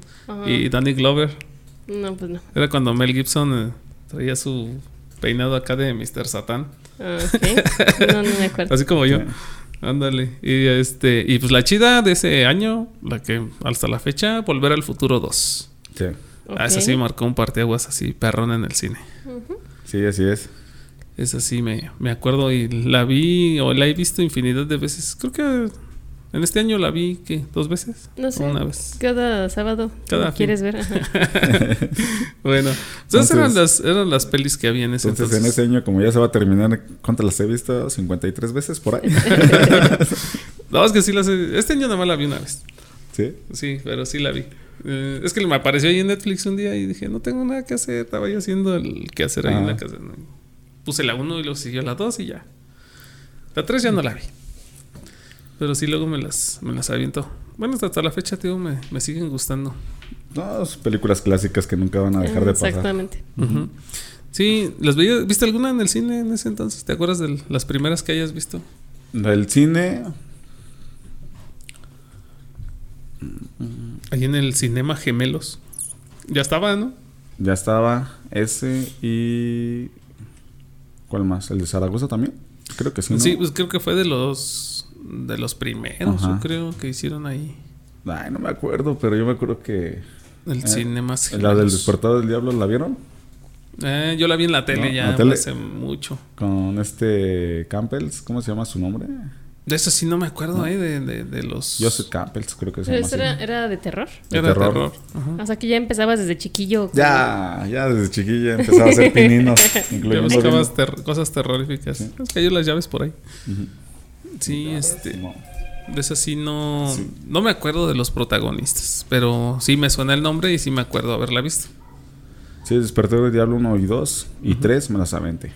y Danny Glover. No, pues no. Era cuando Mel Gibson eh, traía su peinado acá de Mr. Satan. Ah, ok. No, no me acuerdo. Así como yo. Ándale. Y este, y pues la chida de ese año, la que hasta la fecha, Volver al Futuro 2. Sí. Ah, esa sí marcó un parteaguas así, perrón en el cine. Sí, así es. Esa sí me, me acuerdo y la vi o la he visto infinidad de veces. Creo que en este año la vi, ¿qué? ¿Dos veces? No sé. Una vez. Cada sábado. Cada fin. ¿Quieres ver? Ajá. Bueno, entonces Entonces- eran las, eran las pelis que había en ese Entonces, entonces. en ese año, como ya se va a terminar, ¿cuántas las he visto? 53 veces por ahí. No, es que sí las he- Este año nada más la vi una vez. sí. Sí, pero sí la vi. Eh, es que me apareció ahí en Netflix un día y dije, no tengo nada que hacer. Estaba yo haciendo el que hacer ahí en la casa. ¿no? Puse la 1 y luego siguió la 2 y ya. La 3 ya no la vi. Pero sí, luego me las, me las aviento. Bueno, hasta la fecha, tío, me, me siguen gustando. No, son películas clásicas que nunca van a dejar de pasar. Exactamente. Sí, ¿las veía? ¿Viste alguna en el cine en ese entonces? ¿Te acuerdas de las primeras que hayas visto? Del cine, Ahí en el Cinema Gemelos. Ya estaba, ¿no? ya estaba ese y... ¿Cuál más? ¿El de Zaragoza también? Creo que sí, Sí, ¿no? pues creo que fue de los de los primeros, Ajá. yo creo, que hicieron ahí. Ay, no me acuerdo, pero yo me acuerdo que... El Eh, Cinema La del despertado del diablo, ¿la vieron? Eh, yo la vi en la tele ¿No? ya ¿La tele? hace mucho. Con este Campbells, ¿cómo se llama su nombre? De eso sí no me acuerdo, eh, de, de, de los... Joseph Campbells, creo que se llama eso así. era, era de terror. de Era de terror. terror. Ajá. O sea que ya empezabas desde chiquillo. Ya, ya desde chiquilla empezaba a hacer pininos, Ya incluyendo... buscabas ter- cosas terroríficas. Es que hay las llaves por ahí. Sí, este... No. De esas sí no... Sí. No me acuerdo de los protagonistas. Pero sí me suena el nombre y sí me acuerdo haberla visto. Sí, Despertador del Diablo 1 y 2 y 3 me las aventé.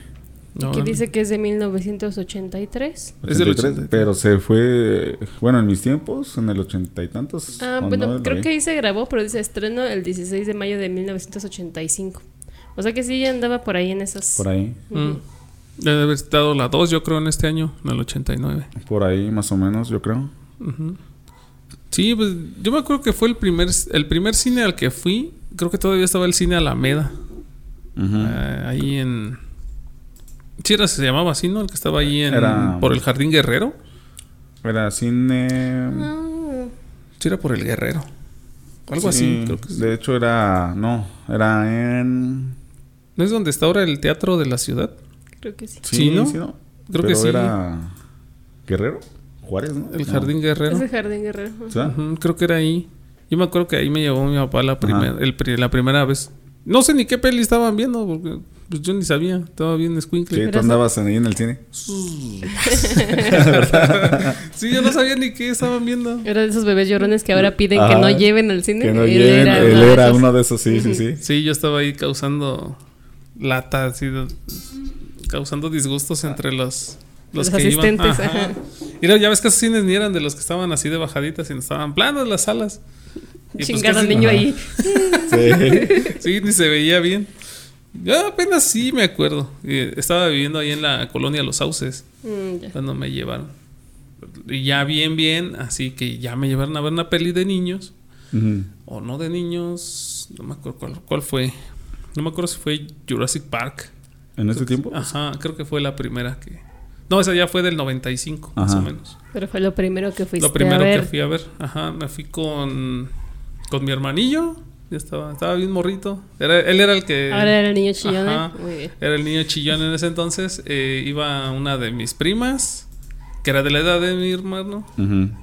No, Que dice que es de 1983. Es del 83, 83. pero se fue, bueno, en mis tiempos, en el ochenta y tantos. Ah, bueno, creo que ahí se grabó, pero dice estreno el 16 de mayo de 1985. O sea que sí ya andaba por ahí en esas. Por ahí, Mm. Debe haber estado la 2, yo creo, en este año, en el 89. por ahí más o menos, yo creo. Sí, pues yo me acuerdo que fue el primer, el primer cine al que fui. Creo que todavía estaba el cine Alameda. Ujú. eh, ahí en. Sí, era, se llamaba así, ¿no? El que estaba ahí en, Era- por el Jardín Guerrero. Era cine... Ah, Sí, era por el Guerrero. Algo sí, así, creo que sí. De hecho era, no, era en... ¿No es donde está ahora el teatro de la ciudad? creo que sí. Sí, ¿no? Creo Creo que sí. era Guerrero, Juárez, ¿no? El No. Jardín Guerrero. Ese jardín guerrero. ¿Sí? Creo que era ahí. Yo me acuerdo que ahí me llevó mi papá la, primer- el la primera vez. No sé ni qué peli estaban viendo, porque pues, yo ni sabía. Estaba bien Sí, squinkle. tú andabas ahí en el cine. Sí, yo no sabía ni qué estaban viendo. Era de esos bebés llorones que ahora piden que no lleven al cine. Que no Él lleven, era él uno de era esos. uno de esos, sí, sí, sí. Sí, yo estaba ahí causando lata, así, causando disgustos entre los, los, Los que iban. asistentes, ajá. Y luego ya ves que esos cines ni eran de los que estaban así de bajaditas, sino estaban planas las salas. Y pues Chingado casi- niño Ajá. ahí. Sí. Sí, ni se veía bien. Yo apenas sí me acuerdo. Eh, Estaba viviendo ahí en la colonia Los Sauces Mm, cuando me llevaron. Y ya bien, bien, así que ya me llevaron a ver una peli de niños. O no de niños, no me acuerdo cuál, cuál fue. No me acuerdo si fue Jurassic Park. ¿En ese tiempo? Ajá, creo que fue la primera que... No, esa ya fue del 95, más Ajá. o menos. Pero fue lo primero que fuiste Lo primero a ver. que fui a ver. Ajá, me fui con, con mi hermanillo. Estaba, estaba bien morrito. Era, él era el que... Ahora era el niño chillón. ¿eh? Ajá. Muy bien. Era el niño chillón en ese entonces. Eh, iba una de mis primas, que era de la edad de mi hermano.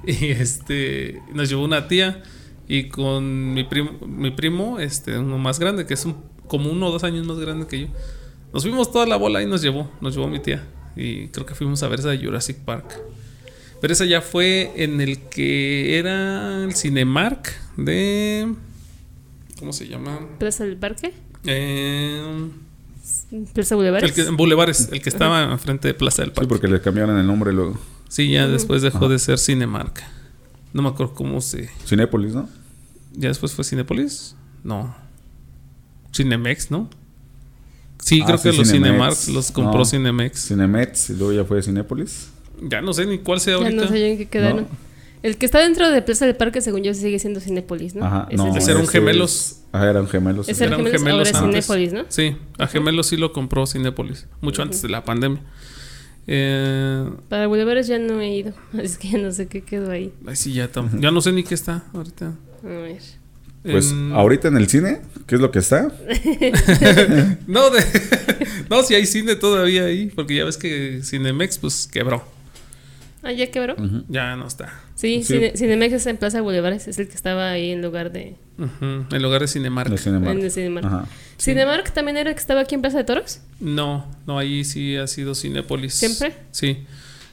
Y este nos llevó una tía. Y con mi primo, mi primo, este, uno más grande, que es un, como uno o dos años más grande que yo. Nos fuimos toda la bola y nos llevó, nos llevó mi tía. Y creo que fuimos a ver esa de Jurassic Park. Pero esa ya fue en el que era el Cinemark de. ¿Cómo se llama? Plaza del Parque, Eh, Plaza Boulevard. el que, el que estaba enfrente de Plaza del Sí, Parque. porque le cambiaron el nombre luego. Sí, ya después dejó Ajá. de ser Cinemark. No me acuerdo cómo se. Cinépolis, ¿no? ¿Ya después fue Cinepolis? No. Cinemex, ¿no? Sí, Ah, creo sí, que los Cinemex. Cinemark los compró No. Cinemex. Cinemex y luego ya fue Cinépolis. Ya no sé ni cuál sea Ya ahorita. no sé en qué quedaron. No. El que está dentro de Plaza del Parque, según yo, sigue siendo Cinépolis, ¿no? Ajá, Ese no. es Ese era un gemelos. es- Ah, eran gemelos. Ese era eran gemelos, ahora gemelos es. Cinépolis, ¿no? Sí, a Gemelos sí lo compró Cinépolis, mucho antes de la pandemia. Eh, Para Boulevard ya no he ido, así que ya no sé qué quedó ahí. ay, sí, ya, ya no sé ni qué está ahorita. A ver. Pues En- ahorita en el cine, ¿qué es lo que está? No, de, no, si hay cine todavía ahí, porque ya ves que Cinemex pues quebró. Ah, ya quebró. Ya no está. Sí, Sí. Cine- Cinemex está en Plaza Boulevard, es el que estaba ahí en lugar de En lugar de Cinemark. El Cinemark. en el Cinemark. Ajá. Cinemark también era el que estaba aquí en Plaza de Toros. No, no, ahí sí ha sido Cinépolis. ¿Siempre? Sí.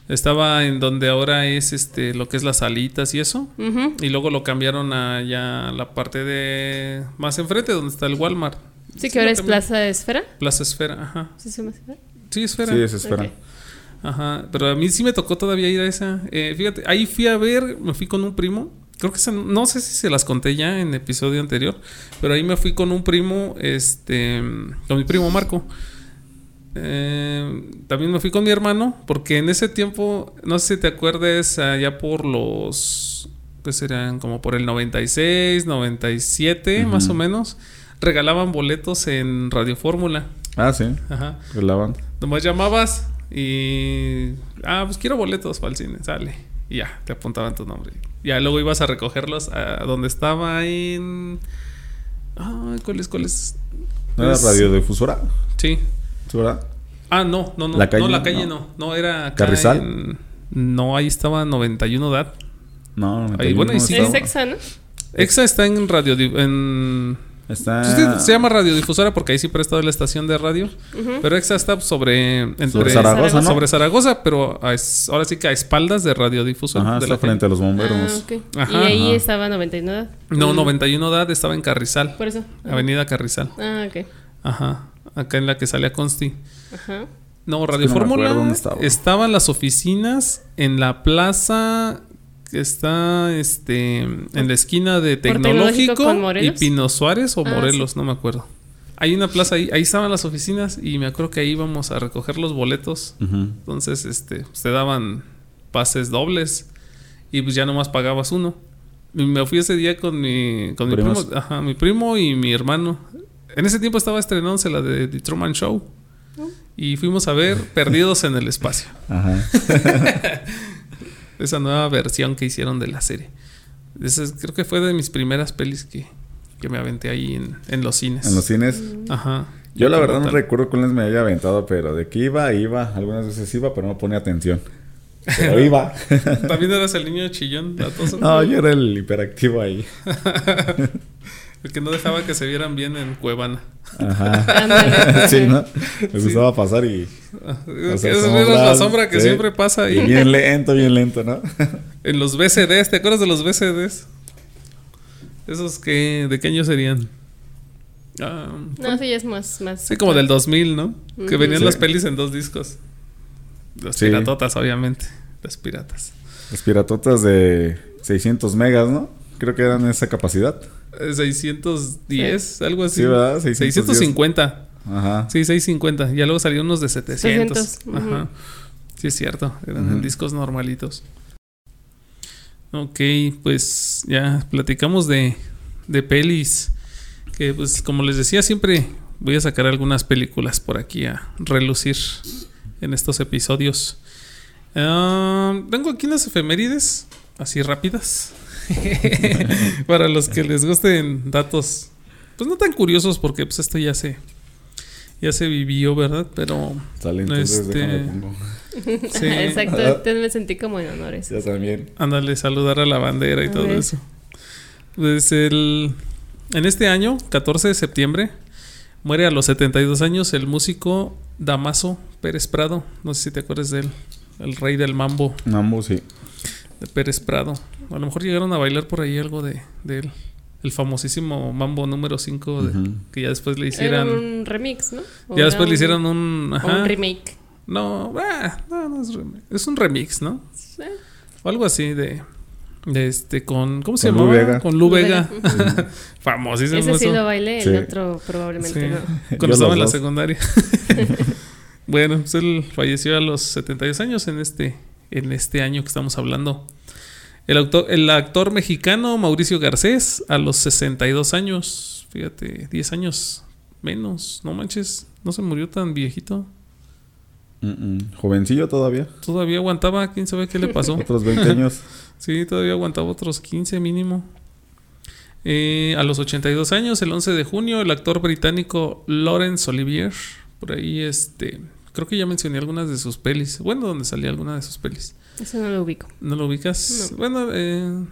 Estaba en donde ahora es este lo que es las salitas y eso. Ujú. Y luego lo cambiaron a ya la parte de más enfrente donde está el Walmart. Sí, que ahora es cambiaron. Plaza Esfera. Plaza Esfera, ajá. ¿Sí se llama Esfera? Sí, Esfera. Sí, es espera. Ok. Ajá, pero a mí sí me tocó todavía ir a esa. Eh, fíjate, ahí fui a ver, me fui con un primo. Creo que esa- no sé si se las conté ya en episodio anterior, pero ahí me fui con un primo, este, con mi primo Marco. Eh, también me fui con mi hermano, porque en ese tiempo, no sé si te acuerdes, allá por los, que serían como por el 96, 97, Ujú. más o menos, regalaban boletos en Radio Fórmula. Ah, sí. Ajá. Relaban. Nomás llamabas y. Ah, pues quiero boletos para el cine, sale. Y ya, te apuntaban tu nombre. Ya luego ibas a recogerlos a donde estaba en. Ay, ¿cuál es? ¿Cuál es? ¿No era Es- radiodifusora? Sí. ¿Sí, verdad? Ah, no, no, no. ¿La calle? no, la calle No. no. No, era acá ¿Carrizal? en- No, ahí estaba 91 DAT. No, no. Ahí, bueno, ahí sí. Es. Exa, ¿no? Exa está en radio. En, Está. Se llama radiodifusora porque ahí sí prestado la estación de radio. Pero Exa está sobre. Entre, Sobre Zaragoza, ¿no? sobre Zaragoza, pero a es- ahora sí que a espaldas de radiodifusora. Ajá, de está la frente a los bomberos. Ah, ok. Ajá. y ahí Ajá. estaba 99. No, Mm. 91 DAD estaba en Carrizal. Por eso. Avenida Carrizal. Ah, ok. Ajá. Acá en la que sale a Consti. Ajá. No, que Radio no me Fórmula. estaba. Estaban las oficinas en la plaza que está este en la esquina de Tecnológico y? Pino Suárez o Ah, Morelos, no me acuerdo. Hay una plaza ahí, ahí estaban las oficinas y me acuerdo que ahí íbamos a recoger los boletos. Entonces, este, te daban pases dobles y pues ya nomás pagabas uno. Y me fui ese día con mi, con mi primo, ajá, mi primo y mi hermano. En ese tiempo estaba estrenándose la de The Truman Show. Y fuimos a ver Perdidos en el Espacio. Ajá. Esa nueva versión que hicieron de la serie. Esa es- creo que fue de mis primeras pelis que, que me aventé ahí en, en los cines. En los cines. Ajá. Yo la verdad no recuerdo cuáles me había aventado, pero de que iba, iba. Algunas veces iba, pero no ponía atención. Pero iba. También eras el niño chillón, latoso. no, yo era el hiperactivo ahí. El que no dejaba que se vieran bien en Cuevana. Ajá. Sí, ¿no? Me gustaba pasar y. Es sombras, la sombra que sí. siempre pasa Y bien lento, bien lento, ¿no? En los BCDs, ¿te acuerdas de los BCDs? Esos que, ¿de qué año serían? Ah, No, sí, ya es más. más sí, como del 2000, ¿no? Que venían Sí. las pelis en dos discos. Las Sí. piratotas, obviamente. Las piratas. Las piratotas de 600 megas, ¿no? Creo que eran esa capacidad. Eh, 610, algo así. Sí, ¿verdad? 610. 650. Ajá. Sí, 650. Ya luego salieron unos de 700. 700, Ajá. Sí, es cierto. Eran discos normalitos. Ok, pues ya platicamos de, de pelis. Que pues como les decía, siempre voy a sacar algunas películas por aquí a relucir en estos episodios. Ah, tengo aquí unas efemérides, así rápidas. Para los que les gusten datos, pues no tan curiosos, porque pues esto ya se, ya se vivió, ¿verdad? Pero Sale entonces, Este- sí. Exacto, entonces me sentí como en honores. Ya también. Ándale, saludar a la bandera y A todo ver. eso. Pues el, en este año, 14 de septiembre, muere a los 72 años el músico Damaso Pérez Prado. No sé si te acuerdas de él, el rey del mambo. Mambo, sí. de Pérez Prado. A lo mejor llegaron a bailar por ahí algo de, de él. El famosísimo Mambo número 5, Ujú. que ya después le Era hicieran... un remix, ¿no? O Ya era después le hicieron un... Ajá. un remake. No, ah, no, no es remix. Es un remix, ¿no? Eh, O algo así de... De este, con... ¿Cómo se Con Lu llamaba? Vega. Con Lu Lu Vega. Vega. Famosísimo Ese sí eso. lo bailé, Sí. el otro probablemente Sí, no. Cuando Yo estaba en la secundaria. bueno, pues él falleció a los 72 años en este, en este año que estamos hablando. El, autor, el actor mexicano Mauricio Garcés a los 62 años. Fíjate, 10 años menos. No manches, no se murió tan viejito. Mm, mm. Jovencillo todavía. Todavía aguantaba, quién sabe qué le pasó. Otros 20 años. Sí, todavía aguantaba otros 15 mínimo. Eh, a los 82 años, el 11 de junio, el actor británico Laurence Olivier, por ahí este, creo que ya mencioné algunas de sus pelis, bueno, donde salía alguna de sus pelis. Eso no lo ubico. ¿No lo ubicas? No. Bueno, eh,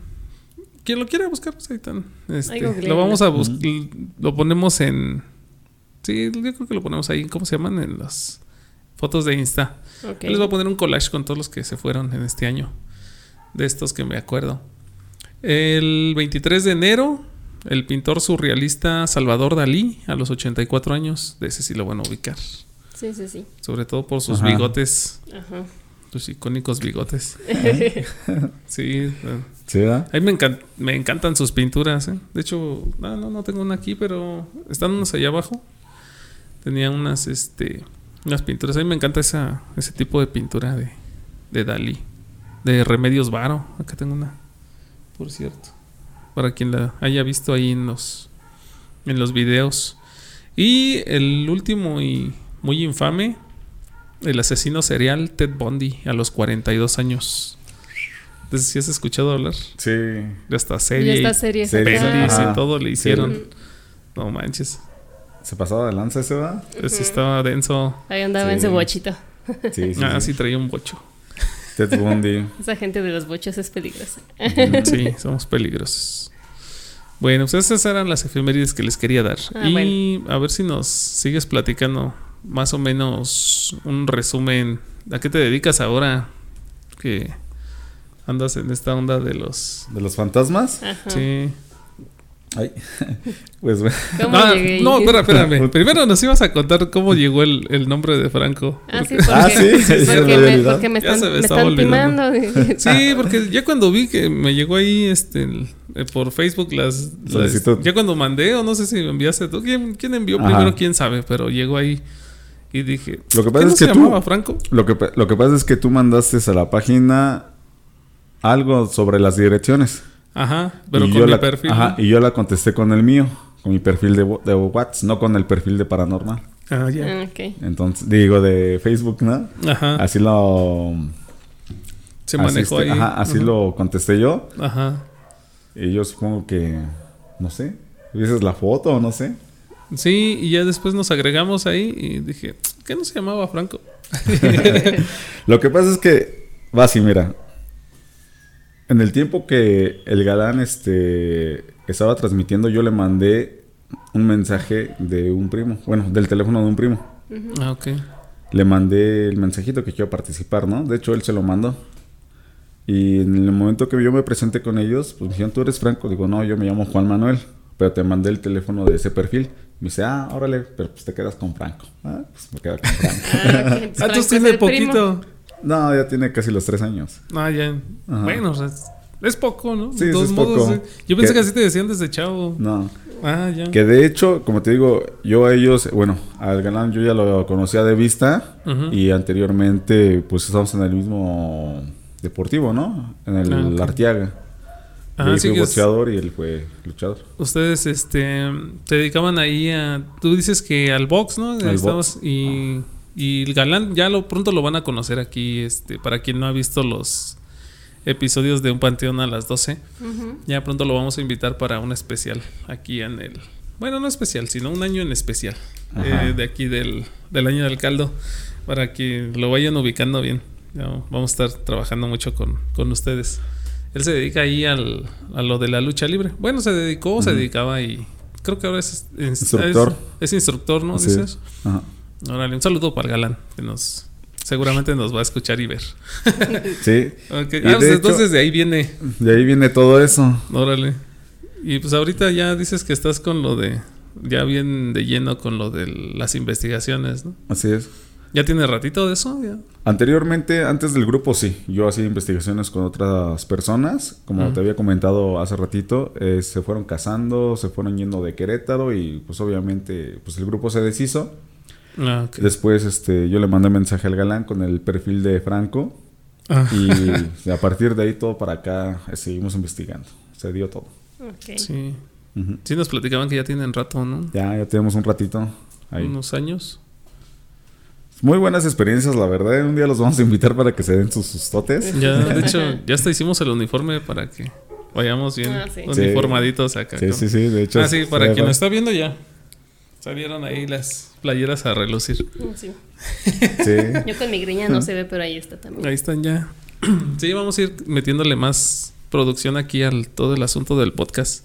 quien lo quiera buscar, pues ahí están. Este, lo vamos a buscar, lo ponemos en... Sí, yo creo que lo ponemos ahí, ¿cómo se llaman? En las fotos de Insta. Les voy a poner un collage con todos los que se fueron en este año. De estos que me acuerdo. El 23 de enero, el pintor surrealista Salvador Dalí, a los 84 años. De ese sí lo van a ubicar. Sí, sí, sí. Sobre todo por sus Ajá. bigotes, Ajá. Sus icónicos bigotes. Sí, eh, ¿Sí, verdad? a mí me, encan- me encantan sus pinturas. ¿eh? De hecho, no, no, no tengo una aquí, pero están unas allá abajo. Tenía unas, este, unas pinturas. A mí me encanta esa, ese tipo de pintura de, de Dalí. De Remedios Varo. Acá tengo una, por cierto. Para quien la haya visto ahí en los, en los videos. Y el último y muy infame, el asesino serial Ted Bundy a los 42 años. Entonces, si has escuchado hablar Sí. de esta Y serie esta y serie serie, pelis Ajá. y todo le hicieron. Sí. No manches. ¿Se pasaba de lanza ese, va? Ese estaba denso. Ahí andaba en Sí. su bochito. Sí, sí. ah, sí. sí, traía un bocho. Ted Bundy. Esa gente de los bochos es peligrosa. Sí, somos peligrosos. Bueno, pues esas eran las efemérides que les quería dar. Ah, y a ver si nos sigues platicando más o menos un resumen. ¿A qué te dedicas ahora? Que andas en esta onda de los... ¿De los fantasmas? Ajá. Sí. Ay. Pues bueno. ¿Cómo Ah, no, espera, espérame. Primero nos ibas a contar cómo llegó el, el nombre de Franco. Ah, sí, Porque- Ah, sí, porque, me, porque me Ya están, se me me estaba están olvidando. timando. Sí, porque ya cuando vi que me llegó ahí este el- eh, por Facebook las, ya cuando mandé o no sé si me enviaste tú quién, quién envió Ajá. primero quién sabe, pero llegó ahí y dije, Lo que ¿qué pasa no es se que tú- llamaba Franco? Lo que, lo que pasa es que tú mandaste a la página algo sobre las direcciones. Ajá, pero y con yo mi la, perfil. Ajá, ¿no? y yo la contesté con el mío, con mi perfil de, de WhatsApp, no con el perfil de Paranormal. Ah, ya. Ah, ok. Entonces, digo, de Facebook, ¿no? Ajá. Así lo... se manejó este- ahí. Ajá, así Ajá. lo contesté yo. Ajá. Y yo supongo que, no sé, ¿dices la foto o no sé? Sí, y ya después nos agregamos ahí y dije, ¿qué no se llamaba Franco? Lo que pasa es que, va así, mira. En el tiempo que el galán este, estaba transmitiendo, yo le mandé un mensaje de un primo. Bueno, del teléfono de un primo. Ah, ok. Le mandé el mensajito que quiero participar, ¿no? De hecho, él se lo mandó. Y en el momento que yo me presenté con ellos, pues me dijeron, ¿tú eres Franco? Digo, no, yo me llamo Juan Manuel, pero te mandé el teléfono de ese perfil. Me dice, ah, órale, pero pues te quedas con Franco. Ah, pues me quedo con Franco. Ah, ok. Entonces, Franco tú es tienes el primo. poquito. no, ya tiene casi los tres años. Ah, ya. Ajá. Bueno, o sea, es, es poco, ¿no? Sí, De todos es modos, poco. Yo pensé Que- que así te decían desde chavo. No. Ah, ya. Que de hecho, como te digo, yo a ellos, bueno, al galán yo ya lo conocía de vista Ujú. y anteriormente pues estábamos en el mismo deportivo, ¿no? En el Ah, ok. Arteaga. Fui que es- boxeador y él fue luchador. Ustedes este se dedicaban ahí a tú dices que al box, ¿no? Al Estabas- y y el galán ya lo pronto lo van a conocer aquí este para quien no ha visto los episodios de Un Panteón a las 12. Ujú. Ya pronto lo vamos a invitar para un especial aquí en el bueno, no especial, sino un año en especial Ajá. eh, de aquí del, del año del caldo para que lo vayan ubicando bien. Ya vamos a estar trabajando mucho con, con ustedes. Él se dedica ahí al, a lo de la lucha libre. Bueno, se dedicó, se dedicaba y creo que ahora es, es- Instructor. Es, es instructor, ¿no? Sí. Dices. Ajá. Órale, un saludo para el galán que nos, seguramente nos va a escuchar y ver. Sí. Ah, pues de entonces de ahí viene. De ahí viene todo eso. Órale. Y pues ahorita ya dices que estás con lo de. Ya bien de lleno con lo de las investigaciones, ¿no? Así es. ¿Ya tiene ratito de eso? Ya. Anteriormente, antes del grupo, sí. Yo hacía investigaciones con otras personas. Como te había comentado hace ratito, eh, se fueron casando, se fueron yendo de Querétaro y pues obviamente pues el grupo se deshizo. Ah. Después este, yo le mandé mensaje al galán con el perfil de Franco Ah, y a partir de ahí todo para acá eh, seguimos investigando. Se dio todo. Ok. sí. Sí nos platicaban que ya tienen rato, ¿no? Ya, ya tenemos un ratito ahí. Unos años. Muy buenas experiencias, la verdad. Un día los vamos a invitar para que se den sus sustotes. Ya, de hecho, ya hasta hicimos el uniforme para que vayamos bien Ah, sí. uniformaditos acá. Sí, con- sí, sí. De hecho, Ah, sí, para quien lo está viendo ya. Salieron ahí las playeras a relucir. Mm, sí. Sí. Yo con mi greña no se ve, pero ahí está también. Ahí están ya. Sí, vamos a ir metiéndole más producción aquí al todo el asunto del podcast.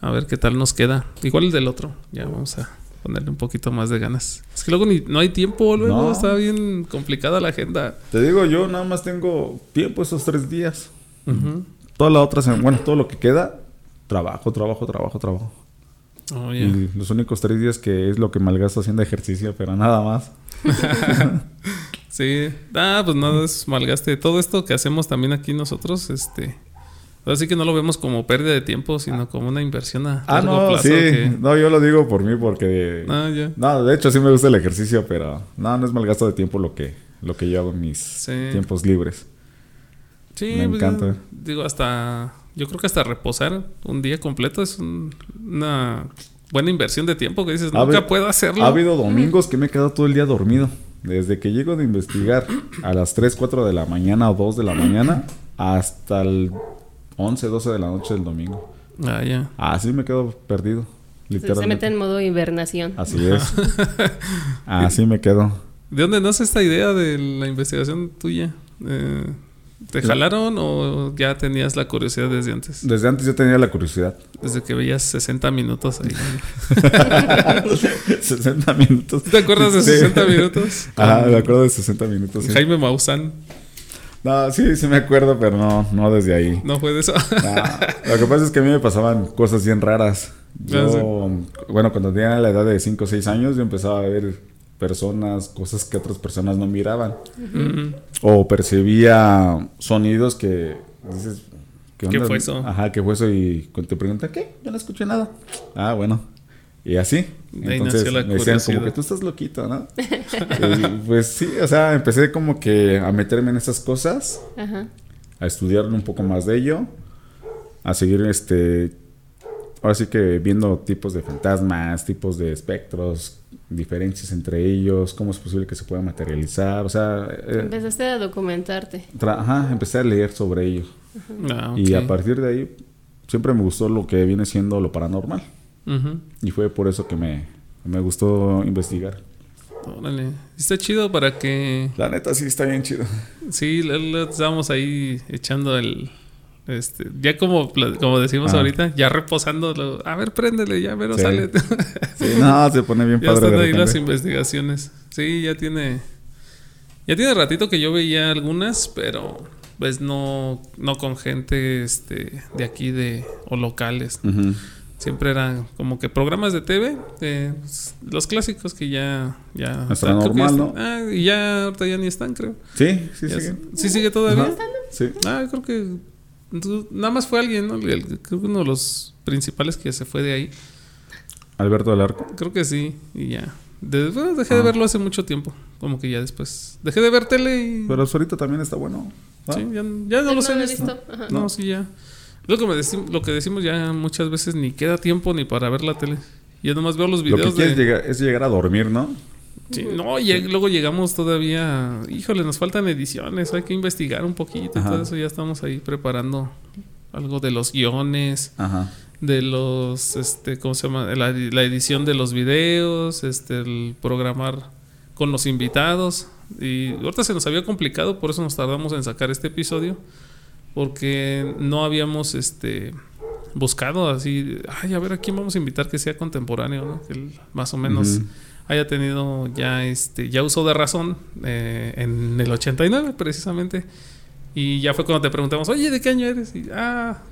A ver qué tal nos queda. Igual el del otro. Ya vamos a ponerle un poquito más de ganas. Es que luego ni, no hay tiempo, luego No. está bien complicada la agenda. Te digo, yo nada más tengo tiempo esos tres días. Ujú. Toda la otra semana, bueno, todo lo que queda, trabajo, trabajo, trabajo, trabajo. Oh. Y los únicos tres días que es lo que malgasto haciendo ejercicio, pero nada más. Sí. Ah, pues nada, es malgaste. Todo esto que hacemos también aquí nosotros, este. Así que no lo vemos como pérdida de tiempo, sino como una inversión a Ah, largo no, plazo. sí. que- No, yo lo digo por mí porque... Ah, ya. No, de hecho sí me gusta el ejercicio, pero no, no es mal gasto de tiempo lo que, lo que yo hago en mis Sí. tiempos libres. Sí, Me pues, encanta. digo, hasta. Yo creo que hasta reposar un día completo es un- una buena inversión de tiempo que dices, nunca puedo hacerlo. Ha habido domingos que me he quedado todo el día dormido. Desde que llego de investigar a las 3, 4 de la mañana o 2 de la mañana hasta el 11, 12 de la noche del domingo. Ah, ya. Así me quedo perdido. Se- Se mete Literalmente. en modo hibernación. Así es. Así me quedo. ¿De dónde nace esta idea de la investigación tuya? Eh, ¿Te jalaron o ya tenías la curiosidad desde antes? Desde antes yo tenía la curiosidad. Desde que veías 60 minutos ahí. 60 minutos. ¿Te acuerdas de Sí. 60 minutos? Ajá, me acuerdo de 60 minutos. sí. Jaime Maussan. No, sí, sí me acuerdo, pero no, no desde ahí. No fue de eso. Ah, lo que pasa es que a mí me pasaban cosas bien raras. Yo, bueno, cuando tenía la edad de 5 o 6 años, yo empezaba a ver personas, cosas que otras personas no miraban. O percibía sonidos que dices, ¿Qué onda? fue eso? Ajá, ¿qué fue eso? Y cuando te preguntan, ¿qué? Yo no escuché nada. Ah, bueno. Y así. Ahí Entonces nació la me decían como que tú estás loquito, ¿no? y pues sí, o sea, empecé como que a meterme en esas cosas Ajá. a estudiar un poco más de ello, a seguir este, ahora sí que viendo tipos de fantasmas, tipos de espectros, diferencias entre ellos, cómo es posible que se pueda materializar, o sea, eh, Empezaste a documentarte. ajá, empecé a leer sobre ello ah, y a partir de ahí siempre me gustó lo que viene siendo lo paranormal Y fue por eso que me, me gustó investigar. Órale. Está chido para que La neta sí está bien chido. Sí, lo, lo estábamos ahí echando el. Este, ya como, como decimos Ah. ahorita, ya reposando. A ver, préndele, ya, pero Sí. sale. Sí, no, se pone bien ya padre. están de ahí las investigaciones. Sí, ya tiene. Ya tiene ratito que yo veía algunas, pero pues no, no con gente este, de aquí de, o locales. Ujú. Siempre eran como que programas de TV, eh, pues, los clásicos que ya. ya Extra creo que ya normal, están- ¿no? Ah, y ya ahorita ya ni están, creo. Sí, sí, Ya sí. s- ¿Sí sigue todavía? Ajá, Sí. Ah, creo que nada más fue alguien, ¿no? El- creo que uno de los principales que se fue de ahí. Alberto del Arco. Creo que sí, y ya. De- bueno, dejé de verlo hace mucho tiempo. Como que ya después. Dejé de ver tele y. Pero ahorita también está bueno. sí, ya, ya no lo he visto. visto, ajá. No, sí, ya. Lo que, me decim- lo que decimos ya muchas veces ni queda tiempo ni para ver la tele. Yo nomás veo los Lo que videos quieres de. llegar, es llegar a dormir, ¿no? Sí, no, y luego llegamos todavía. Híjole, nos faltan ediciones. Hay que investigar un poquito y Ajá. todo eso. Ya estamos ahí preparando algo de los guiones. Ajá. de los, este, ¿cómo se llama? La, la edición de los videos, este, el programar con los invitados. Y ahorita se nos había complicado, por eso nos tardamos en sacar este episodio, porque no habíamos, este, buscado así, ay, a ver a quién vamos a invitar que sea contemporáneo, ¿no? Que el- más o menos haya tenido ya este ya uso de razón eh, en el 89 precisamente. Y ya fue cuando te preguntamos, oye, ¿de qué año eres? Y, ah,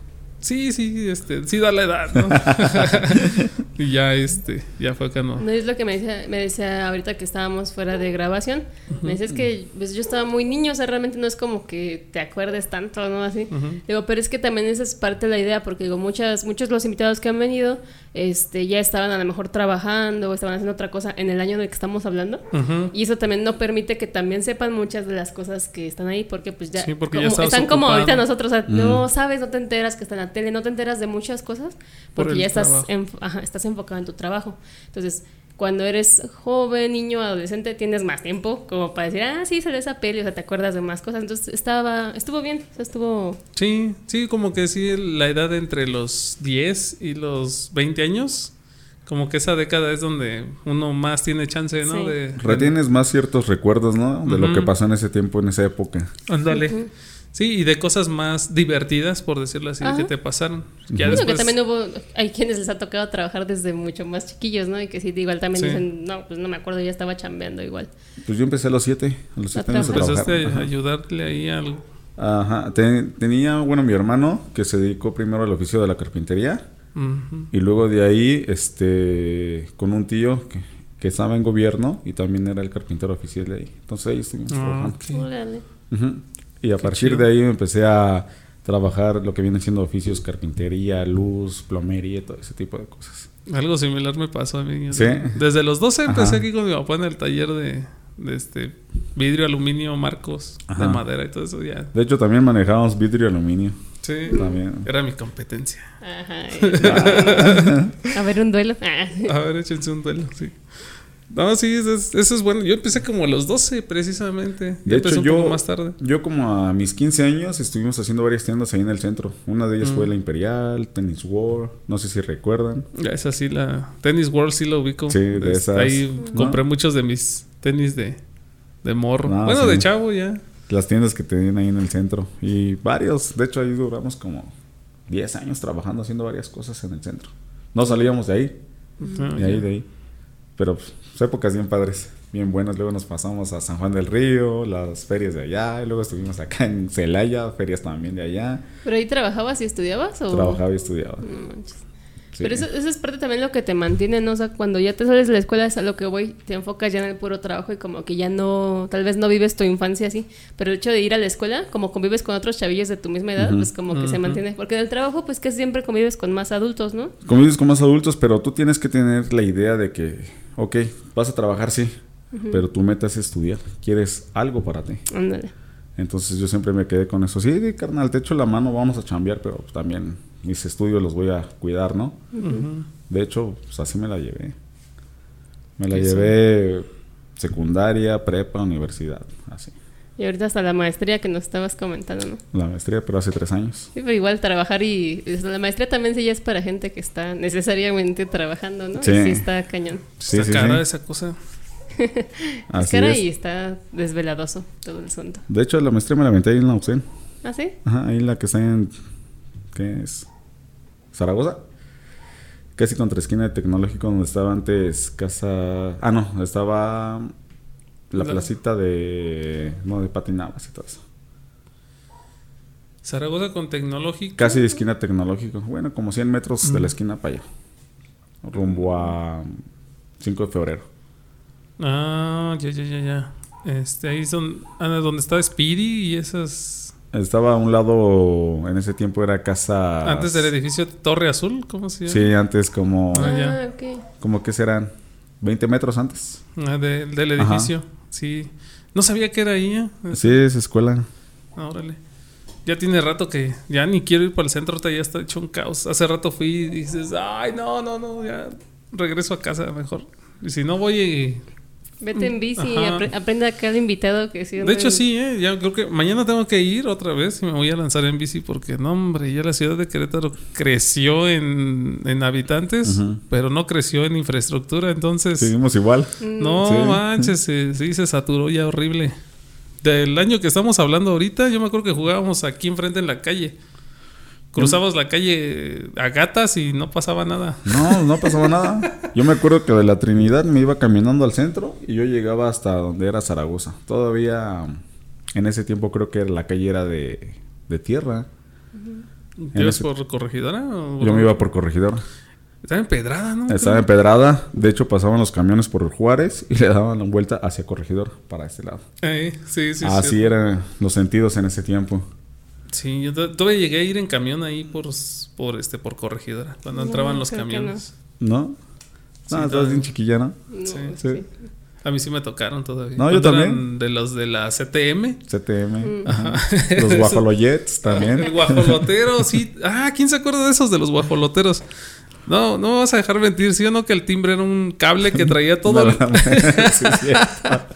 sí, sí, este, sí da la edad, ¿no? y ya, este, ya fue acá, ¿no? No es lo que me decía, me decía ahorita que estábamos fuera de grabación. Me decía es que pues, yo estaba muy niño, o sea, realmente no es como que te acuerdes tanto, ¿no? Así. Digo, pero es que también esa es parte de la idea, porque digo, muchas, muchos de los invitados que han venido, este, ya estaban a lo mejor trabajando o estaban haciendo otra cosa en el año en el que estamos hablando. Ujú. Y eso también no permite que también sepan muchas de las cosas que están ahí, porque pues ya, Sí, porque ya como- estabas están como ahorita nosotros, o sea, no sabes, no te enteras que está en la tele, no te enteras de muchas cosas, Por porque el ya estás, enf- ajá, estás enfocado en tu trabajo. Entonces, cuando eres joven, niño, adolescente, tienes más tiempo como para decir, ah, sí, salió esa peli, o sea, te acuerdas de más cosas. Entonces, estaba, estuvo bien, o sea, estuvo... Sí, sí, como que sí, la edad entre los 10 y los 20 años, como que esa década es donde uno más tiene chance, ¿no? Sí. De, Retienes más ciertos recuerdos, ¿no? De lo Ujú. que pasó en ese tiempo, en esa época. Ándale. Sí, y de cosas más divertidas, por decirlo así, Ajá. que te pasaron. Ya Bueno, después... que también hubo, hay quienes les ha tocado trabajar desde mucho más chiquillos, ¿no? Y que sí, igual también Sí. dicen, no, pues no me acuerdo, ya estaba chambeando igual. Pues yo empecé a los siete, a los A siete años a trabajar. Empezaste a Ajá. ayudarle ahí al... Ajá. Te- tenía, bueno, mi hermano que se dedicó primero al oficio de la carpintería y luego de ahí, este, con un tío que, que estaba en gobierno y también era el carpintero oficial de ahí. Entonces ahí estuvimos Ah, trabajando. ok. Órale. Ujú. Y a partir chido. de ahí empecé a trabajar lo que viene siendo oficios, carpintería, luz, plomería y todo ese tipo de cosas. Algo similar me pasó a mí. ¿Sí? Desde los 12 empecé Ajá. aquí con mi papá en el taller de, de este vidrio, aluminio, marcos, Ajá. de madera y todo eso ya. De hecho, también manejábamos vidrio y aluminio. Sí, También. era mi competencia. Ajá. a ver, un duelo. A ver, échense un duelo, sí. No, sí, eso es, eso es bueno. Yo empecé como a los 12 precisamente. De hecho, yo, más tarde. yo como a mis 15 años estuvimos haciendo varias tiendas ahí en el centro. Una de ellas Mm. fue la Imperial, Tennis World, no sé si recuerdan. Esa sí, la Tennis World sí lo ubico. Sí, de esas, Ahí ¿no? compré muchos de mis tenis de, de morro. Ah, bueno, sí. de chavo ya. Las tiendas que tenían ahí en el centro. Y varios, de hecho ahí duramos como 10 años trabajando haciendo varias cosas en el centro. No salíamos de ahí, Ah, de ahí, de ahí. Pero pues, épocas bien padres, bien buenas. Luego nos pasamos a San Juan del Río, las ferias de allá. Y luego estuvimos acá en Celaya, ferias también de allá. ¿Pero ahí trabajabas y estudiabas? O? Trabajaba y estudiaba. No manches. Sí. Pero eso, eso es parte también lo que te mantiene, ¿no? O sea, cuando ya te sales de la escuela es a lo que voy, te enfocas ya en el puro trabajo y como que ya no, tal vez no vives tu infancia así, pero el hecho de ir a la escuela, como convives con otros chavillos de tu misma edad, pues como que se mantiene. Porque en el trabajo, pues que siempre convives con más adultos, ¿no? Convives con más adultos, pero tú tienes que tener la idea de que, ok, vas a trabajar, sí, pero tu meta es estudiar. Quieres algo para ti. Ándale. Entonces yo siempre me quedé con eso. Sí, carnal, te echo la mano, vamos a chambear, pero también mis estudios los voy a cuidar, ¿no? De hecho, pues así me la llevé. Me la llevé secundaria, prepa, universidad, así. Y ahorita hasta la maestría que nos estabas comentando, ¿no? La maestría, pero hace tres años. Sí, pero igual trabajar y o sea, la maestría también sí ya es para gente que está necesariamente trabajando, ¿no? Sí. Y sí está cañón. Sí, Está sí, cara sí. esa cosa. Es Así cara es. y está desveladoso todo el asunto. De hecho, la maestría me la aventé ahí en la UCEN. ¿Ah, sí? Ajá, ahí la que está en. ¿Qué es? ¿Zaragoza? Casi contra esquina de tecnológico donde estaba antes casa. Ah, no, estaba la La- placita de. No, de patinabas y todo eso. Zaragoza con tecnológico. Casi de esquina tecnológico. Bueno, como 100 metros de la esquina para allá. Rumbo a 5 de febrero. Ah, ya, ya, ya, ya. Este, ahí son, ah, donde está Speedy y esas. Estaba a un lado, en ese tiempo era casa. Antes del edificio Torre Azul, ¿cómo se llama? Sí, antes como. Ah, Ah, ya. ok. como que serán 20 metros antes. Ah, de- del Ajá. Sí. No sabía que era ahí. ¿eh? Sí, es escuela. Ah, órale. Ya tiene rato que ya ni quiero ir para el centro, ya está hecho un caos. Hace rato fui y dices, ay, no, no, no, ya regreso a casa mejor. Y si no voy y... Vete en bici apre- aprende a cada invitado que sí. De hecho, sí, ¿eh? Ya creo que mañana tengo que ir otra vez y me voy a lanzar en bici porque, no, hombre, ya la ciudad de Querétaro creció en, en habitantes, pero no creció en infraestructura, entonces... Seguimos igual. No Sí. manches, se- sí se saturó ya horrible. Del año que estamos hablando ahorita, yo me acuerdo que jugábamos aquí enfrente en la calle. Cruzabas la calle a gatas y no pasaba nada. No, no pasaba nada. Yo me acuerdo que de la Trinidad me iba caminando al centro y yo llegaba hasta donde era Zaragoza. Todavía en ese tiempo creo que la calle era de, de tierra. ¿Te ibas por corregidora? o- Yo me iba por corregidora. Estaba empedrada, ¿no? Estaba empedrada. De hecho, pasaban los camiones por Juárez y le daban la vuelta hacia corregidor para este lado. Eh, sí, sí, Así cierto. eran los sentidos en ese tiempo. Sí, yo to- todavía llegué a ir en camión ahí por, por este por corregidora, cuando No, entraban los camiones. ¿no? Sí, No, estabas bien chiquilla, ¿no? No, Sí. Sí. sí. A mí sí me tocaron todavía. No, yo también. De los de la CTM. CTM. Mm. ajá. Los guajoloyets El también. guajolotero, sí. Ah, ¿quién se acuerda de esos de los guajoloteros? No, no me vas a dejar mentir, ¿sí o no? Que el timbre era un cable que traía todo. el- Sí, cierto.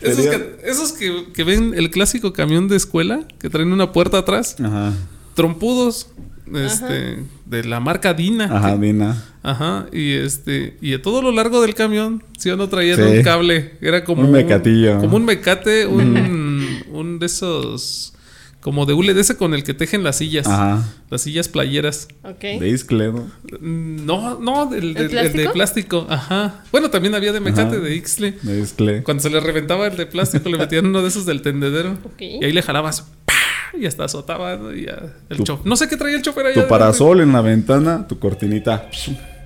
esos que, esos que, que ven el clásico camión de escuela, que traen una puerta atrás, Ajá. trompudos, este, de la marca Dina. Ajá, que- Dina. Ajá, y este, y a todo lo largo del camión, si o no traían Sí. un cable, era como Un mecatillo. como un mecate, un, un de esos, como de hule de ese con el que tejen las sillas, Ajá. las sillas playeras. Ok. De Iscle, ¿no? No, no, del, del- el de plástico? plástico, ajá. Bueno, también había de mecate, Ajá. de Ixtle. De Iscle. Cuando se le reventaba el de plástico, le metían uno de esos del tendedero. Ok. Y ahí le jalabas, ¡pah! y hasta azotaba, ¿no? Y ya, el Tu- chof- No sé qué traía el chofer allá. Tu parasol en la ventana, tu cortinita.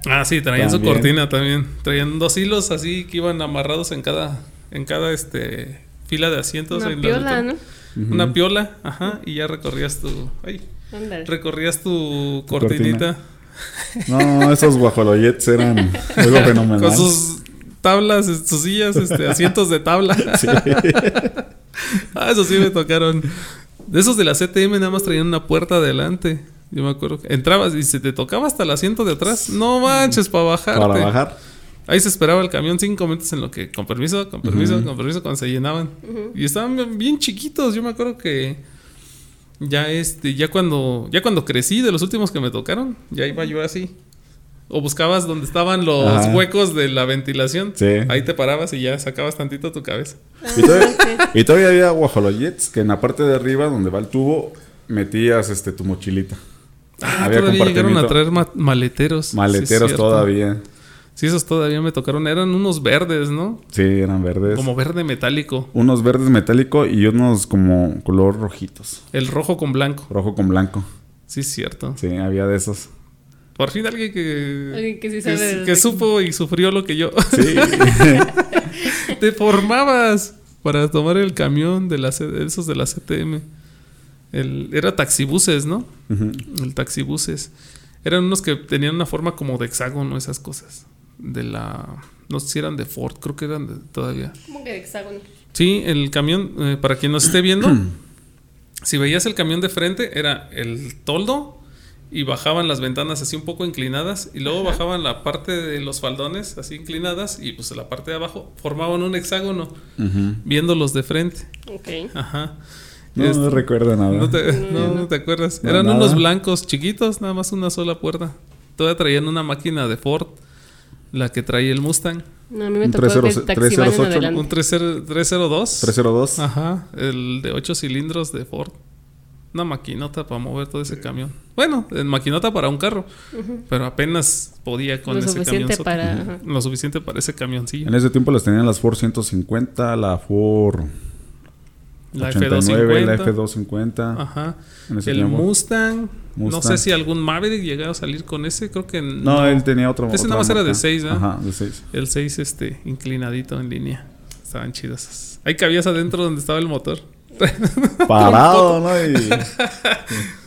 Ah, sí, traían su También. cortina también. Traían dos hilos así que iban amarrados en cada, en cada este fila de asientos. Una en la piola, Una piola, ajá, y ya recorrías tu, ay, recorrías tu cortinita No, esos guajoloyets eran algo fenomenal. con sus tablas, sus sillas, este, asientos de tabla. Sí. ah, eso sí me tocaron. De esos de la CTM nada más traían una puerta adelante. Yo me acuerdo que entrabas y se te tocaba hasta el asiento de atrás. No manches, para bajarte. Para bajar. Ahí se esperaba el camión cinco minutos en lo que, con permiso, con permiso, con permiso, cuando se llenaban. Y estaban bien- bien chiquitos. Yo me acuerdo que ya este, ya cuando, ya cuando crecí, de los últimos que me tocaron, ya iba yo así. O buscabas donde estaban los Ajá. huecos de la ventilación. Sí. Ahí te parabas y ya sacabas tantito tu cabeza. Y todavía, y todavía había guajoloyets que en la parte de arriba, donde va el tubo, metías este tu mochilita. Ah, Había todavía llegaron a traer ma- maleteros. Sí, Maleteros cierto. Sí, esos todavía me tocaron. Eran unos verdes, ¿no? Sí, eran verdes. Como verde metálico. Unos verdes metálico y unos como color rojitos. El rojo con blanco. Rojo con blanco. Sí, es cierto. Sí, había de esos. Por fin alguien que, Alguien que sí que, sabe de- que supo y sufrió lo que yo. Sí. Te formabas para tomar el camión de, la, C- de esos de la CTM. El, era taxibuses, ¿no? El taxibuses. Eran unos que tenían una forma como de hexágono, esas cosas. De la. No sé si eran de Ford, creo que eran de, todavía. Como que de hexágono. Sí, el camión, eh, para quien nos esté viendo, si veías el camión de frente, era el toldo y bajaban las ventanas así un poco inclinadas y luego bajaban la parte de los faldones así inclinadas y pues la parte de abajo formaban un hexágono viéndolos de frente. Ok. Ajá. No, Este, no recuerdo nada. no te, No, no, no. no te acuerdas. No, Eran nada. unos blancos chiquitos, nada más una sola puerta. Todavía traían una máquina de Ford, la que traía el Mustang. No, a mí me Un tocó 30 el taxi van en 308, adelante. Un 30 302. 302. Ajá, el de 8 cilindros de Ford. Una maquinota para mover todo ese camión. Bueno, en maquinota para un carro, pero apenas podía con Lo ese suficiente camión. para... ajá. Lo suficiente para ese camioncillo. En ese tiempo las tenían las Ford 150, la Ford La 89, la F250. F250. Ajá. En ese El tiempo. Mustang, No sé Mustang. si algún Maverick llegara a salir con ese. Creo que No, él tenía otro. Ese nada más era de marca. seis, ¿eh? Ajá, de 6. El 6 este, inclinadito en línea. Estaban chidos. Ahí cabías adentro donde estaba el motor. Parado, ¿no? Y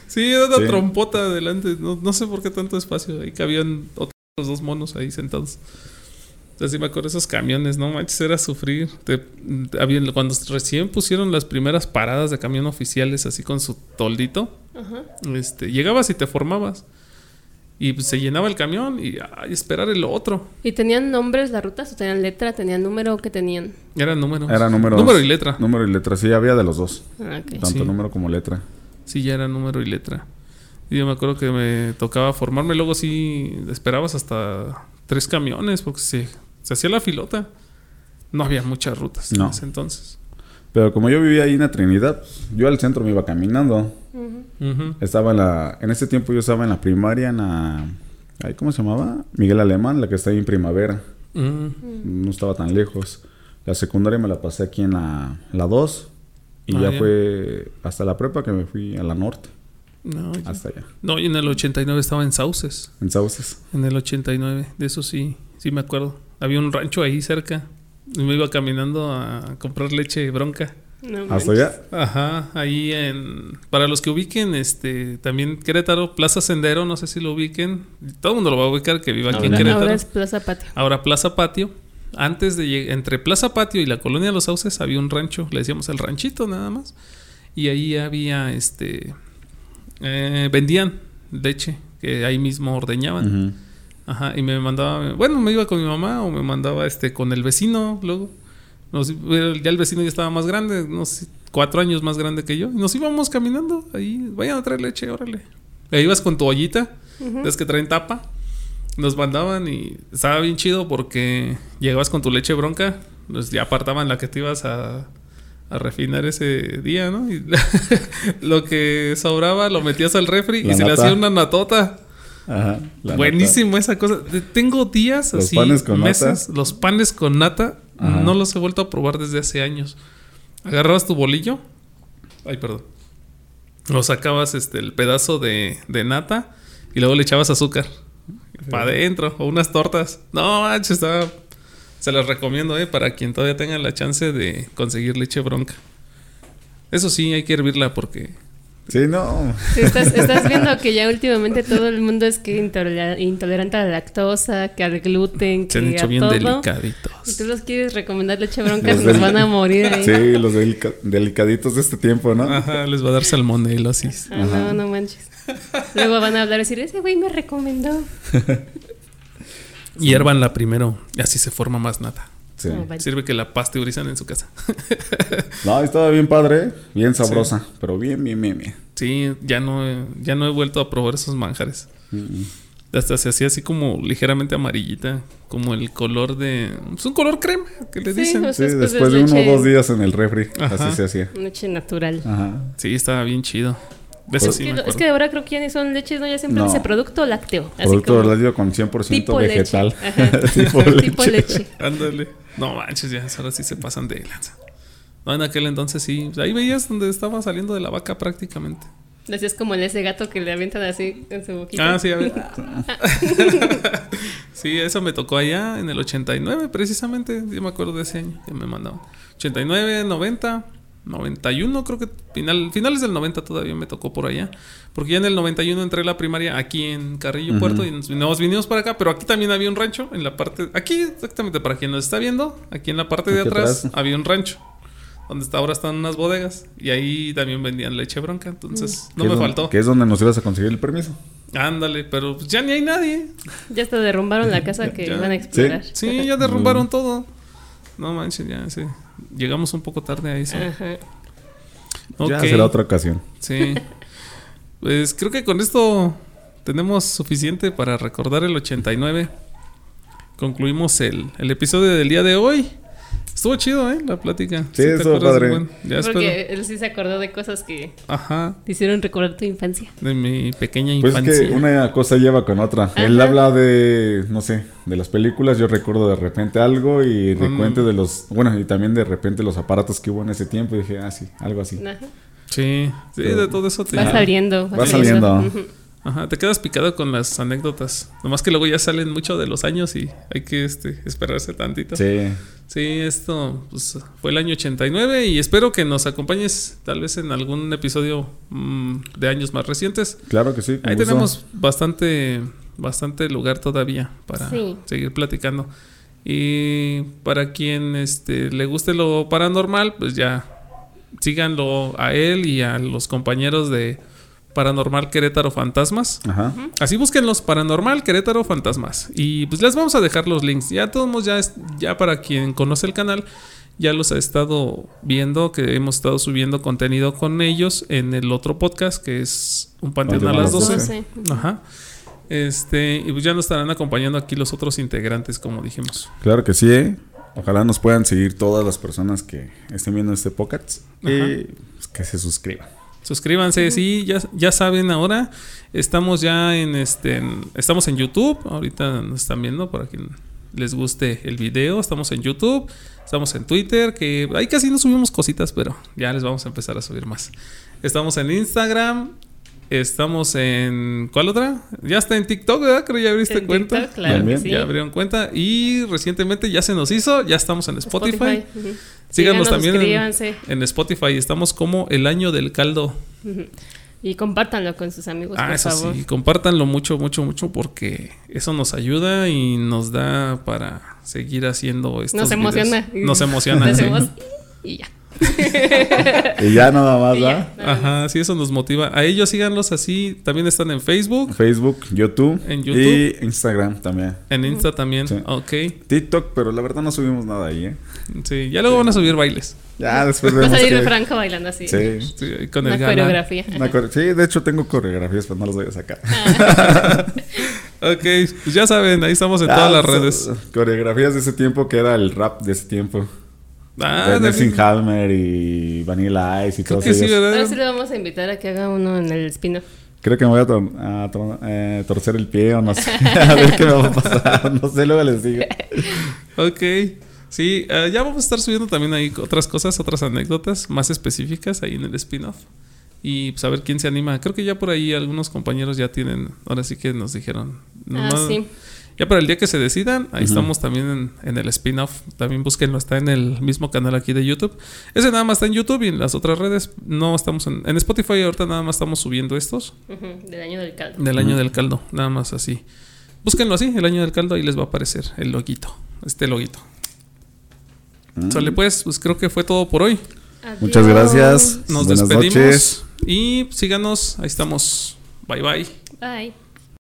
Sí, era una Sí. trompota adelante. No, no sé por qué tanto espacio. Ahí cabían otros dos monos ahí sentados. Así me acuerdo esos camiones, no manches, era sufrir. Te- cuando recién pusieron las primeras paradas de camión oficiales así con su toldito, Ajá. este, llegabas y te formabas. Y pues, se llenaba el camión y ay, esperar el otro. ¿Y tenían nombres las rutas? ¿O tenían letra? ¿Tenían número? ¿Qué tenían? Era número. era número. Número y letra. Número y letra. Sí, había de los dos. Ah, ok. Tanto Sí. número como letra. Sí, ya era número y letra. Y yo me acuerdo que me tocaba formarme. Luego sí esperabas hasta tres camiones porque se, se hacía la filota. No había muchas rutas en No. ese entonces. Pero como yo vivía ahí en la Trinidad, yo al centro me iba caminando. Estaba en la... En ese tiempo yo estaba en la primaria, en la... ¿Cómo se llamaba? Miguel Alemán, la que está ahí en primavera. Mm. No estaba tan lejos. La secundaria me la pasé aquí en la, la 2. Y Ah, ya ya. fue hasta la prepa que me fui a la norte. No, Hasta allá. no, y en el 89 estaba en Sauces. En Sauces. En el 89, de eso sí, sí me acuerdo. Había un rancho ahí cerca. Y me iba caminando a comprar leche bronca. No Hasta manches. allá. Ajá, ahí en... Para los que ubiquen, este, también Querétaro, Plaza Sendero, no sé si lo ubiquen. Todo el mundo lo va a ubicar que viva aquí en Querétaro. Ahora es Plaza Patio. Ahora Plaza Patio. Antes de llegar, entre Plaza Patio y la Colonia de los Sauces había un rancho, le decíamos el ranchito nada más. Y ahí había, este, eh, vendían leche, que ahí mismo ordeñaban. Ujú. Ajá, y me mandaba, bueno, me iba con mi mamá o me mandaba este con el vecino luego. Nos- ya el vecino ya estaba más grande, unos cuatro años más grande que yo. Y nos íbamos caminando ahí, vayan a traer leche, órale. Ahí ibas con tu ollita, es que traen tapa. Nos mandaban y estaba bien chido porque llegabas con tu leche bronca, pues ya apartaban la que te ibas a, a refinar ese día, ¿no? Y lo que sobraba lo metías al refri La y se le hacía una natota. Ajá. Buenísimo esa cosa. Tengo días Los así, panes con meses, nata. los panes con nata, Ajá. no los he vuelto a probar desde hace años. Agarrabas tu bolillo, ay, perdón, lo sacabas este el pedazo de, de nata y luego le echabas azúcar para adentro o unas tortas. No, manches, estaba, se las recomiendo, eh, para quien todavía tenga la chance de conseguir leche bronca. Eso sí, hay que hervirla porque Sí, no. Sí, estás, estás viendo que ya últimamente todo el mundo es que intolera- intolerante a la lactosa, que al gluten, que se han hecho a bien todo. delicaditos. Y tú los quieres recomendar leche bronca, Los nos van a morir ahí. Sí, los delica- delicaditos de este tiempo, ¿no? Ajá, les va a dar salmonelosis. Ah, no, no manches. Luego van a hablar y decir, ese güey me recomendó. Hiervanla primero y así se forma más nata. Sí. No, vale. Sirve que la pasteurizan en su casa. No, estaba bien padre, bien sabrosa, pero bien, bien, bien, bien. Sí, ya no, he- ya no he vuelto a probar esos manjares. Mm, Hasta se hacía así como ligeramente amarillita, como el color de... Es un color crema, que le Sí, dicen. o Sí, sea, pues, después es de uno o dos días en el refri, Ajá. así se hacía. Leche natural. Ajá. Sí, estaba bien chido. De eso Pues- sí Es me que, acuerdo. es que ahora creo que ya ni son leches, ¿no? Ya siempre No. dice producto lácteo. Así Producto como radio con 100% tipo vegetal. leche. Tipo leche. tipo leche. Ándale. No manches, ya ahora sí se pasan de lanza. No, en aquel entonces sí. Ahí veías donde estaba saliendo de la vaca prácticamente. Así es como en ese gato que le avientan así en su boquita. Ah, sí, a ver. sí, eso me tocó allá en el 89, precisamente. Yo me acuerdo de ese año que me mandaban. 89, 90, 91, creo que final, finales del 90 todavía me tocó por allá. Porque ya en el 91 entré a la primaria aquí en Carrillo. Puerto y nos, nos vinimos para acá. Pero aquí también había un rancho en la parte. Aquí, exactamente, para quien nos está viendo, aquí en la parte de atrás, atrás. había un rancho. Donde está, ahora están unas bodegas. Y ahí también vendían leche bronca. Entonces, no Que me don- faltó. Que es donde nos ibas a conseguir el permiso. Ándale, pero pues ya ni hay nadie. Ya hasta derrumbaron la casa que Ya. iban a explorar. Sí, ya derrumbaron todo. No manches, ya, sí. Llegamos un poco tarde a eso. Ajá. Ya Ok, será otra ocasión. Sí. Pues creo que con esto tenemos suficiente para recordar el 89. Concluimos el, el episodio del día de hoy. Estuvo chido, ¿eh? La plática. Sí, te estuvo padre. buen? Ya espero. Porque él sí se acordó de cosas que Ajá. te hicieron recordar tu infancia. De mi pequeña Pues es infancia. que una cosa lleva con otra. Él habla de, no sé, de las películas. Yo recuerdo de repente algo y de Mm. cuente de los. Bueno, y también de repente los aparatos que hubo en ese tiempo. Y dije, ah, sí, algo así. Ajá. Sí, sí, Pero- de todo eso te. Va saliendo. Va saliendo. Ujú. Ajá, te quedas picado con las anécdotas. Nomás que luego ya salen mucho de los años y hay que este, esperarse tantito. Sí. Sí. esto pues, fue el año 89 y espero que nos acompañes tal vez en algún episodio mm, de años más recientes. Claro que sí. Ahí gusto. tenemos bastante, bastante lugar todavía para Sí. seguir platicando. Y para quien este, le guste lo paranormal, pues ya síganlo a él y a los compañeros de Paranormal Querétaro Fantasmas. Ajá. Así busquen los Paranormal Querétaro Fantasmas. Y pues les vamos a dejar los links. Ya todos ya, es- ya para quien conoce el canal, ya los ha estado viendo, que hemos estado subiendo contenido con ellos en el otro podcast, que es Un Panteón a las 12. 12. Ajá. Este, y pues ya nos estarán acompañando aquí los otros integrantes, como dijimos. Claro que sí. ¿eh? Ojalá nos puedan seguir todas las personas que estén viendo este podcast. Y Ajá. pues, que se suscriban. Suscríbanse, sí, ya, ya saben ahora. Estamos ya en este. estamos en YouTube. Ahorita nos están viendo para quien les guste el video. Estamos en YouTube. Estamos en Twitter. Que ahí casi no subimos cositas, pero ya les vamos a empezar a subir más. Estamos en Instagram. Estamos en. ¿Cuál otra? Ya está en TikTok, ¿verdad? Creo que ya abriste En cuenta. TikTok, claro que sí. Ya abrieron cuenta. Y recientemente ya se nos hizo. Ya estamos en Spotify. Síganos, también en, Spotify. Estamos como el año del caldo. Y compártanlo con sus amigos, ah, por eso favor. sí. Compártanlo mucho, mucho, mucho porque eso nos ayuda y nos da para seguir haciendo estos Nos videos. emociona. Nos emociona, sí. y ya. Y ya nada más, ya. Ajá, sí, eso nos motiva. A ellos síganlos así. También están en Facebook, Facebook, YouTube, En YouTube. y Instagram también. en Insta también. Sí. Ok. TikTok, pero la verdad no subimos nada ahí, ¿eh? Sí, ya luego van a subir bailes. Ya después Va a salir que- Franco bailando así. Sí. Sí, con Una el coreografía. Una core- sí, de hecho tengo coreografías, pero no las voy a sacar. Ok, pues ya saben, ahí estamos en Ah, todas las so- redes. Coreografías de ese tiempo que era el rap de ese tiempo. Ah, de Nelson de- Halmer y Vanilla Ice y todos que sí. Ahora sí le vamos a invitar a que haga uno en el spin-off. Creo que me voy a, tor- a tor- eh, torcer el pie o no sé. a ver qué me va a pasar. No sé, luego les digo. Ok. Sí, eh, ya vamos a estar subiendo también ahí otras cosas, otras anécdotas más específicas ahí en el spin-off. Y pues a ver quién se anima. Creo que ya por ahí algunos compañeros ya tienen, ahora sí que nos dijeron. Ah, sí. Ya para el día que se decidan, ahí estamos también en, en el spin-off. También búsquenlo, está en el mismo canal aquí de YouTube. Ese nada más está en YouTube y en las otras redes no estamos en, en Spotify. Ahorita nada más estamos subiendo estos Del año del caldo. del año del caldo, nada más así. Búsquenlo así, el año del caldo, ahí les va a aparecer el loguito, este loguito. Mm. Sale pues, pues creo que fue todo por hoy. Muchas gracias. Nos Buenas despedimos noches. y síganos, ahí estamos. Bye bye. Bye.